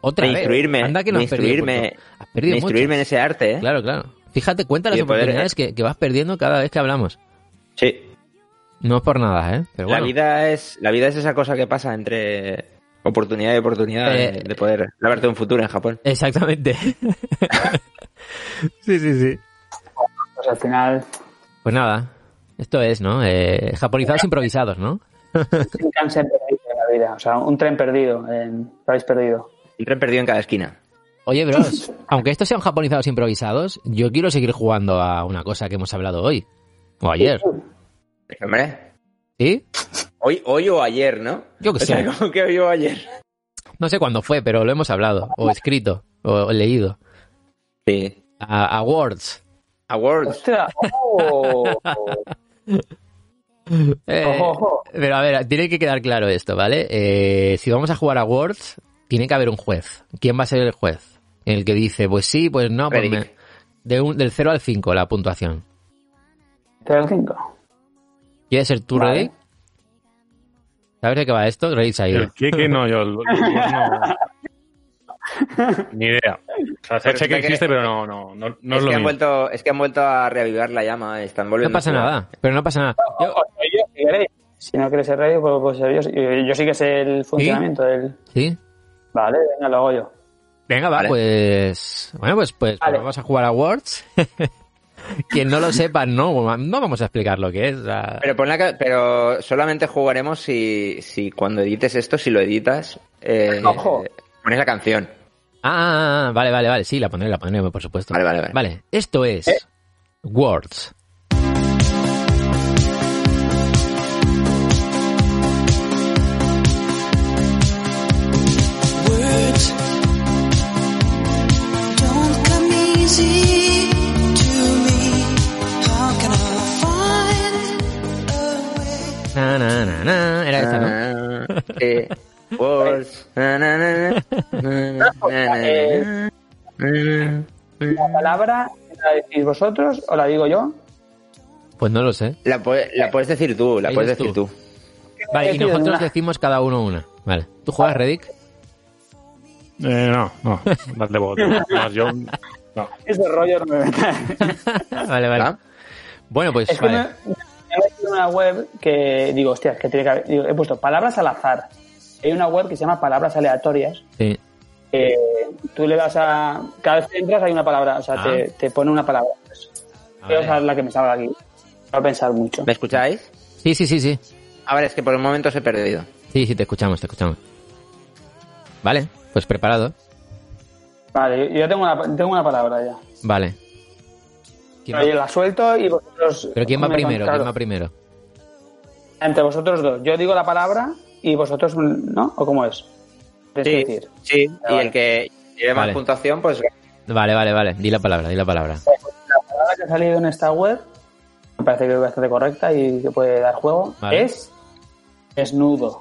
Otra de vez. instruirme, Anda que no has instruirme. Has perdido instruirme en ese arte, ¿eh? Claro, claro. Fíjate, cuenta las poder- oportunidades que, que vas perdiendo cada vez que hablamos. Sí. No es por nada, ¿eh? Pero La bueno. vida es la vida es esa cosa que pasa entre oportunidad y oportunidad Eh, de, de poder labrarte un futuro en Japón. Exactamente. sí, sí, sí. Pues al final, Pues nada. Esto es, ¿no? Eh, japonizados improvisados, ¿no? un cáncer perdido en la vida. O sea, un tren perdido, en lo habéis perdido. Un tren perdido en cada esquina. Oye, bros, aunque estos sean japonizados improvisados, yo quiero seguir jugando a una cosa que hemos hablado hoy. O ayer. Hombre, ¿Sí? hoy, hoy o ayer, ¿no? Yo O sea, sé. como que hoy o ayer. No sé cuándo fue, pero lo hemos hablado. O escrito. O leído. Sí. A, a Words. Awards. ¡Ostras! ¡Oh! Eh. Pero a ver, tiene que quedar claro esto, ¿vale? Eh, si vamos a jugar a Words, tiene que haber un juez. ¿Quién va a ser el juez? El que dice, pues sí, pues no, pues me- de un- del 0 al 5 la puntuación. ¿Te el 5? ¿Quieres ser tú, Vale. Reddick? ¿Sabes de qué va esto? Reddick se ha ido. El que, que no, yo el- no. Ni idea. O sea, sé, Pero que es que- existe, pero no, no, no, no es, es, lo que han mío. vuelto, es que han vuelto a reavivar la llama, están volviendo. No pasa a nada, pero no pasa nada. Yo- si no quieres ser rey, pues, pues yo. Yo, yo sí que sé el funcionamiento del... ¿Sí? Vale, venga, lo hago yo. Venga, va, Vale. pues... Bueno, pues, pues, pues vamos a jugar a Words. Quien no lo sepa, no, no vamos a explicar lo que es. o sea, Pero, pon la pero solamente jugaremos si, si cuando edites esto, si lo editas, eh, Ojo. pones la canción. Ah, vale, vale, vale. Sí, la pondré, la pondré, por supuesto. Vale, vale, vale. Vale, esto es Eh. Words Na, na, na, na. Era esta, ¿no? Eh, words. Na, na, na, na, na, na, na, na. ¿La palabra la decís vosotros o la digo yo? Pues no lo sé. La, pue- la puedes decir tú, la puedes decir tú. tú. Vale, y nosotros decimos cada uno una. Vale. ¿Tú juegas, Reddick? Eh, no, no. Más de voz. Más yo. No. Ese rollo no me vale, vale. ¿Ah? Bueno, pues Es que vale. me, una web que digo, hostia, que tiene que haber. digo, he puesto palabras al azar. Hay una web que se llama palabras aleatorias. Sí. que tú le das a. Cada vez que entras hay una palabra, o sea, Ah. te, te pone una palabra. A Quiero usar la que me salga aquí. Voy a pensar mucho. ¿Me escucháis? Sí, sí, sí, sí. A ver, es que por un momento os he perdido. Sí, sí, te escuchamos, te escuchamos. Vale, pues preparado. Vale, yo- yo tengo una, tengo una palabra ya. Vale. ¿Quién Oye, va- la suelto y vosotros. Pero ¿quién va me- primero? claro, ¿Quién va primero? Entre vosotros dos. Yo digo la palabra y vosotros, ¿no? ¿O cómo es? Es Sí, decir, sí. Y Vale. el que lleve más Vale. puntuación, pues Vale, vale, vale. Di la palabra, di la palabra. la palabra que ha salido en esta web, me parece que es bastante correcta y que puede dar juego, Vale. es desnudo.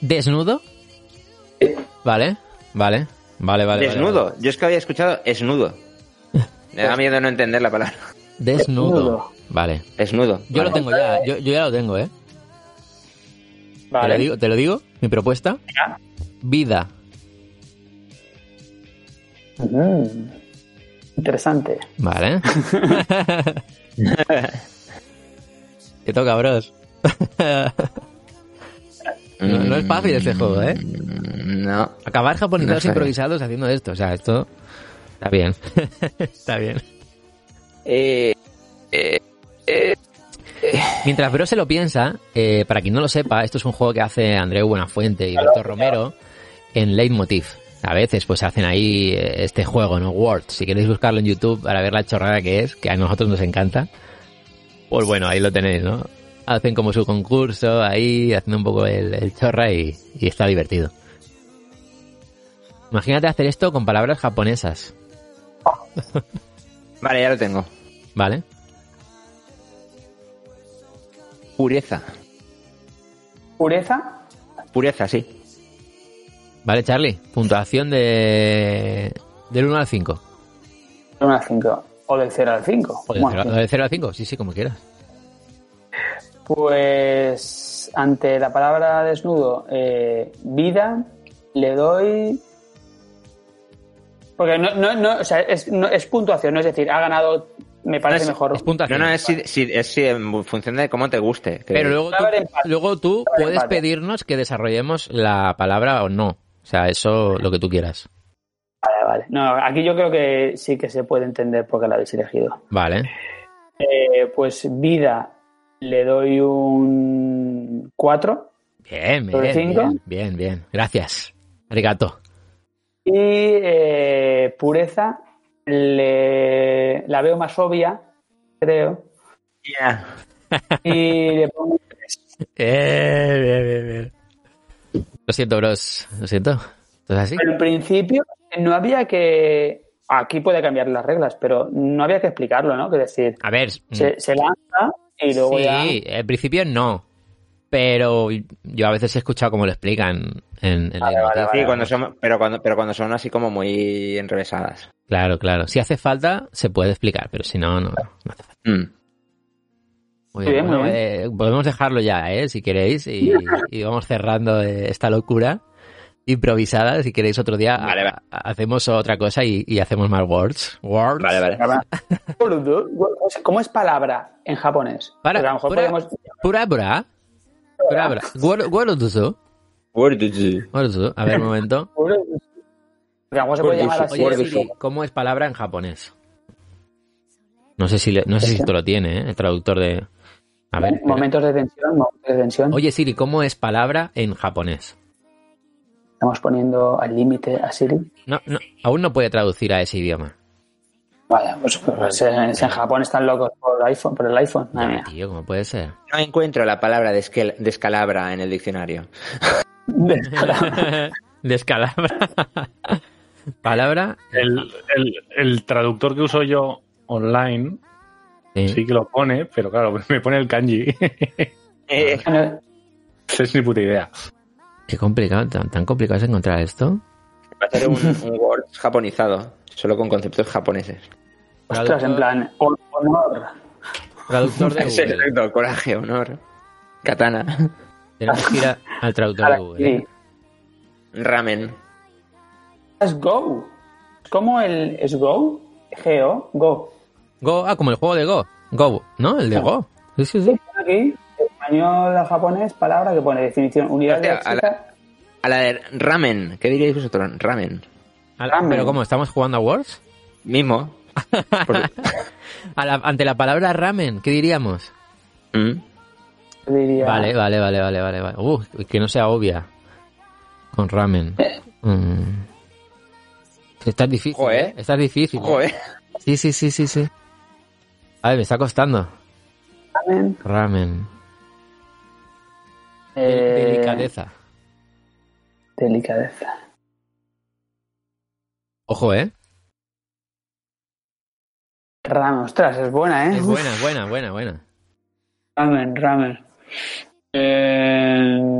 ¿Desnudo? Vale, vale. Vale, vale. desnudo. vale. Yo es que había escuchado esnudo. Me da miedo no entender la palabra. Desnudo. Desnudo. Vale. Desnudo. Yo lo tengo ya, yo, yo ya lo tengo, ¿eh? ¿Te, Vale. lo digo, ¿Te lo digo? ¿Mi propuesta? Vida. Mm. Interesante. Vale. Te toca, bros. no, no es fácil este juego, ¿eh? Mm, No. Acabar japonizados No sé. improvisados haciendo esto. O sea, esto está bien. está bien. Eh, eh, Mientras Bro se lo piensa, eh, para quien no lo sepa, esto es un juego que hace Andreu Buenafuente y Berto Romero en Leitmotiv. A veces pues hacen ahí eh, este juego, ¿no? Words. Si queréis buscarlo en YouTube para ver la chorrada que es, que a nosotros nos encanta, pues bueno, ahí lo tenéis, ¿no? Hacen como su concurso ahí, haciendo un poco el, el chorra y, y está divertido. Imagínate hacer esto con palabras japonesas, Vale, ya lo tengo. ¿vale? Pureza. Pureza, Pureza, sí. Vale, Charlie, puntuación de del 1 al 5. 1 al 5. O del 0 al 5. O del Bueno, 0, del 0 al 5, sí, sí, como quieras. Pues ante la palabra desnudo, eh, vida, le doy. Porque no, no, no, o sea, es, no- es puntuación, no es decir, ha ganado, me parece es- mejor. Es puntuación. No, no, es, si, si- es si en función de cómo te guste. Pero luego tú, luego tú puedes empate. pedirnos que desarrollemos la palabra o no. O sea, eso lo que tú quieras. Vale, vale. No, aquí yo creo que sí que se puede entender por qué la habéis elegido. Vale. Eh, pues vida, le doy un 4. Bien, ¿Sobre bien, bien, bien, bien. Gracias. Arigato. Y eh, pureza, le, la veo más obvia, creo. Ya. Y le pongo un 3. Bien, bien, bien, bien. Lo siento, bros. Lo siento. Al principio no había que. Aquí puede cambiar las reglas, pero no había que explicarlo, ¿no? Que decir, A ver. se, se lanza y luego sí, ya. al principio no. Pero yo a veces he escuchado cómo lo explican en, en Vale, la vale. Sí, cuando son, pero, cuando, pero cuando son así como muy enrevesadas. Claro, claro. Si hace falta, se puede explicar, pero si no, no, no hace falta. Mm. Muy bien, bueno, muy eh, podemos dejarlo ya, ¿eh? Si queréis, y, y vamos cerrando eh, esta locura improvisada. Si queréis otro día, Vale, vale. ha- hacemos otra cosa y, y hacemos más words. Words. Vale, vale. ¿Cómo es palabra en japonés? Para, Porque a lo mejor pura, podemos. pura, pura. Pura, pura. Guaro- guaroduzo. Guaroduzo. A ver, un momento. Mejor se puede llamar así. Oye. Siri, ¿cómo es palabra en japonés? No sé si le- no sé si esto lo tiene, ¿eh? El traductor de. A ver. espera. Momentos de tensión, momentos de tensión. Oye, Siri, ¿cómo es palabra en japonés? Estamos poniendo al límite a Siri. No, no, aún no puede traducir a ese idioma. Vaya, pues, pues, en, en Japón están locos por el iPhone, por el iPhone. Madre mía. Tío, ¿cómo puede ser? No encuentro la palabra desque- descalabra en el diccionario. Descalabra. palabra. El, el- el traductor que uso yo online Sí. sí que lo pone, pero claro, me pone el kanji. Eh, No es ni puta idea. Qué complicado, tan, tan complicado es encontrar esto. va a ser un, un Word japonizado, solo con conceptos japoneses. Ostras, en plan, hon- honor. Traductor de Google. exacto, coraje, honor, katana, Tenemos que ir a- al traductor Ahora, de Google. ¿eh? sí. ramen. Es Go. Es como el. ¿Es Go? Geo, Go. Go, ah, como el juego de Go. Go, ¿no? El de Go. Sí, sí, sí. Aquí, español a japonés, palabra que pone definición, unidad Hostia, de a la- A la de ramen, ¿qué diríais vosotros? Ramen. Ramen. Pero ¿cómo? ¿Estamos jugando a Words? Mismo. Por- A la- ante la palabra ramen, ¿qué diríamos? Mm. diría. Vale, vale, vale, vale, vale. vale. Uh, que no sea obvia. Con ramen. Mm. Esta es difícil. Ojo, ¿eh? ¿eh? Esta es difícil. Ojo, eh. Sí, sí, sí, sí, sí. A ver, me está costando. Ramen, Ramen. eh, Delicadeza. Delicadeza. Ojo, ¿eh? Ramen, ostras, es buena, ¿eh? Es buena, buena, buena, buena. Ramen, ramen. Eh,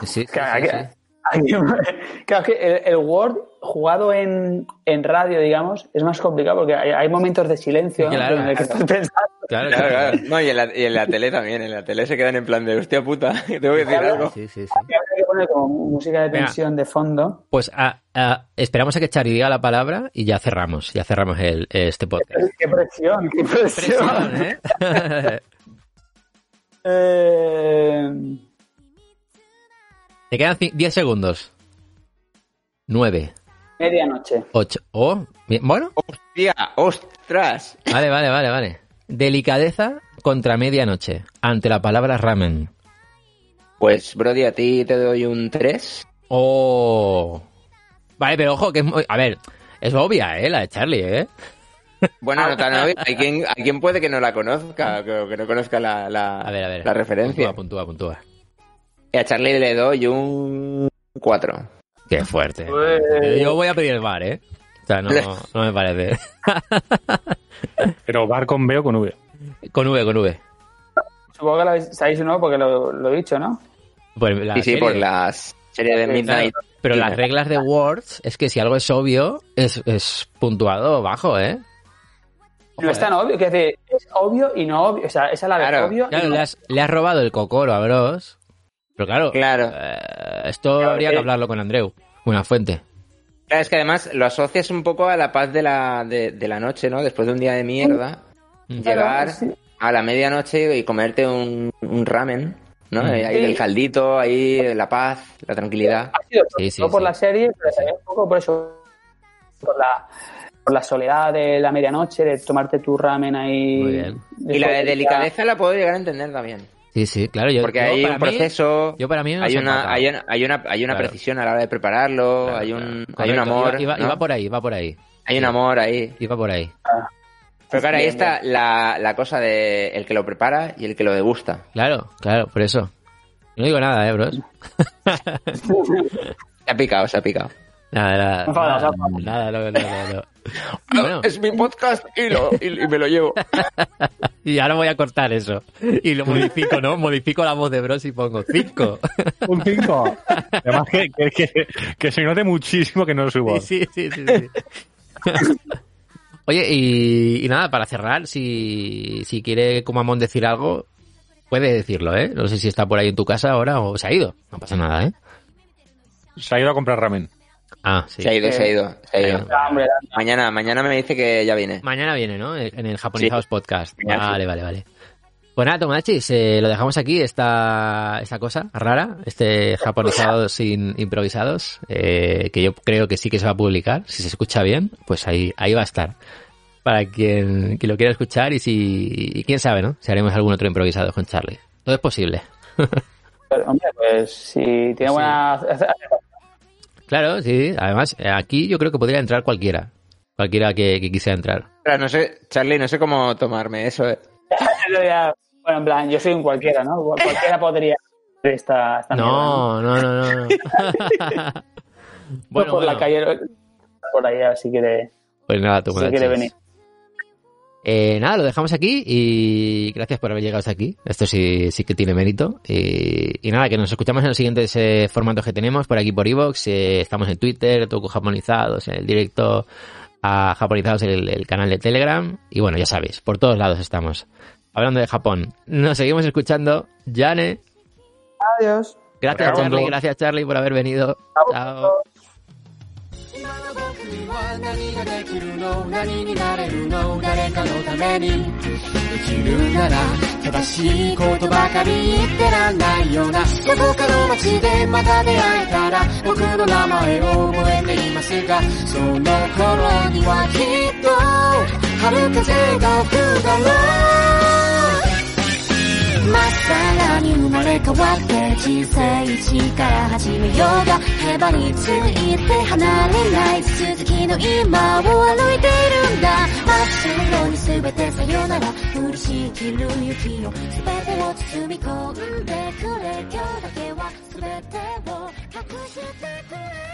Sí, sí, sí, sí. Aquí- claro que el, el Word jugado en, en radio, digamos, es más complicado porque hay, hay momentos de silencio ¿no? Claro. en el que estás pensando. Claro, Claro, claro. No, y en, la, y en la tele también, en la tele se quedan en plan de hostia puta, tengo que decir algo. Sí, sí, sí. Que poner como música de Venga. tensión de fondo. Pues ah, ah, esperamos a que Chari diga la palabra y ya cerramos. Ya cerramos el, este podcast. ¡Qué presión! ¡Qué presión! Presión, ¿eh? Eh, Te quedan ci- 10 segundos. 9, medianoche. 8. Oh, bien. Bueno, ¡Hostia! ¡Ostras! vale, vale, vale, vale. Delicadeza contra medianoche. Ante la palabra ramen. Pues, Brody, a ti te doy un 3. Oh. Vale, pero ojo, que es muy... A ver, es obvia, ¿eh? La de Charlie, ¿eh? Bueno, no tan obvio. Hay quien, hay quien puede que no la conozca, que, que no conozca la, la, A ver, a ver. la referencia. Puntúa, puntúa, puntúa. Y a Charlie le doy un 4. Qué fuerte. Pues- Yo voy a pedir el bar, ¿eh? O sea, no, no me parece. Pero bar con B o con V. Con V, con V. Supongo que lo habéis- sabéis no, porque lo, lo he dicho, ¿no? Pues la Sí, sí, serie. por las serie de Midnight. Pero las reglas de Words es que si algo es obvio, es, es puntuado bajo, ¿eh? No es tan obvio, que es, es obvio y no obvio. O sea, es a la vez Claro, obvio. y Claro, no- le has, le has robado el cocoro a Bros. Pero claro, Claro. eh, esto Claro, habría que- que hablarlo con Andreu, una fuente. Claro, es que además lo asocias un poco a la paz de la, de, de la noche, ¿no? Después de un día de mierda, Mm. llegar sí. a la medianoche y comerte un, un ramen, ¿no? Mm. Ahí Sí. el caldito, ahí la paz, la tranquilidad. Ha sido Sí, sí, no por la serie, pero también un poco por eso. Por la, por la soledad de la medianoche, de tomarte tu ramen ahí. Muy bien. Y la de delicadeza la puedo llegar a entender también. Sí, sí, claro. Yo, Porque yo hay un mí- proceso, yo para mí no hay, una, hay, una, hay una hay una Claro. precisión a la hora de prepararlo, Claro, hay claro. un hay un amor, Iba, iba- ¿no? iba por ahí, iba por ahí. hay un amor ahí. Iba por ahí. Pero claro, ahí está la, la cosa de el que lo prepara y el que lo degusta. Claro, claro, por eso. No digo nada, ¿eh, bros? Se ha picado, se ha picado. Nada, nada. No fadas, Nada, no fadas. nada, no, no, no, no. Bueno, Es mi podcast y, lo, y, y me lo llevo. y ahora voy a cortar eso. Y lo modifico, ¿no? Modifico la voz de Bros y pongo 5. Un 5. Además que, que, que, que se note muchísimo que no es su voz. Sí, sí, sí, sí. Oye, y, y nada, para cerrar, si, si quiere Kumamon decir algo, puede decirlo, ¿eh? No sé si está por ahí en tu casa ahora o se ha ido. No pasa nada, ¿eh? Se ha ido a comprar ramen. Ah, sí. Se ha ido, se ha ido, se ha ido. Ah, hombre, Mañana, mañana me dice que ya viene. Mañana viene, ¿no? En el Japonizados Podcast. Mañana sí. Vale, vale, vale. Pues nada, Tomachis, eh, lo dejamos aquí, esta, esta cosa rara, este japonizados sin improvisados, eh, que yo creo que sí que se va a publicar, si se escucha bien, pues ahí, ahí va a estar. Para quien, quien lo quiera escuchar y si, y quién sabe, ¿no? Si haremos algún otro improvisado con Charlie. Todo es posible. Pero, hombre, pues si tiene Sí. Claro, sí. Además, eh, aquí yo creo que podría entrar cualquiera. Cualquiera que, que quisiera entrar. Pero no sé, Charlie, no sé cómo tomarme eso. eh. bueno, en plan, yo soy un cualquiera, ¿no? Cual- Cualquiera podría hacer esta, esta ¿no? No, no, no, no. no. Pues por bueno. la calle, por ahí, si quiere, Pues nada, tú si quiere venir. Eh, nada, lo dejamos aquí y gracias por haber llegado hasta aquí. Esto sí, sí que tiene mérito. Y, y nada, que nos escuchamos en los siguientes eh, formatos que tenemos por aquí por Evox. estamos en Twitter, Toku Japonizados, en el directo a Japonizados, el, el canal de Telegram. Y bueno, ya sabéis, por todos lados estamos. Hablando de Japón, nos seguimos escuchando. Jane, Adiós. gracias. Charlie, gracias Charlie por haber venido. Chao. 今の僕には何ができるの？何になれるの？誰かのために。生きるなら正しいことばかり言ってらんないような。どこかの街でまた出会えたら僕の名前を覚えていますがその頃にはきっと春風が吹くだろうまっさらに生まれ変わって人生一から始めようがへばについて離れない。続きの今を歩いているんだ。真っ白に全てさよなら。降りしきる雪を全てを包み込んでくれ。今日だけは全てを隠してくれ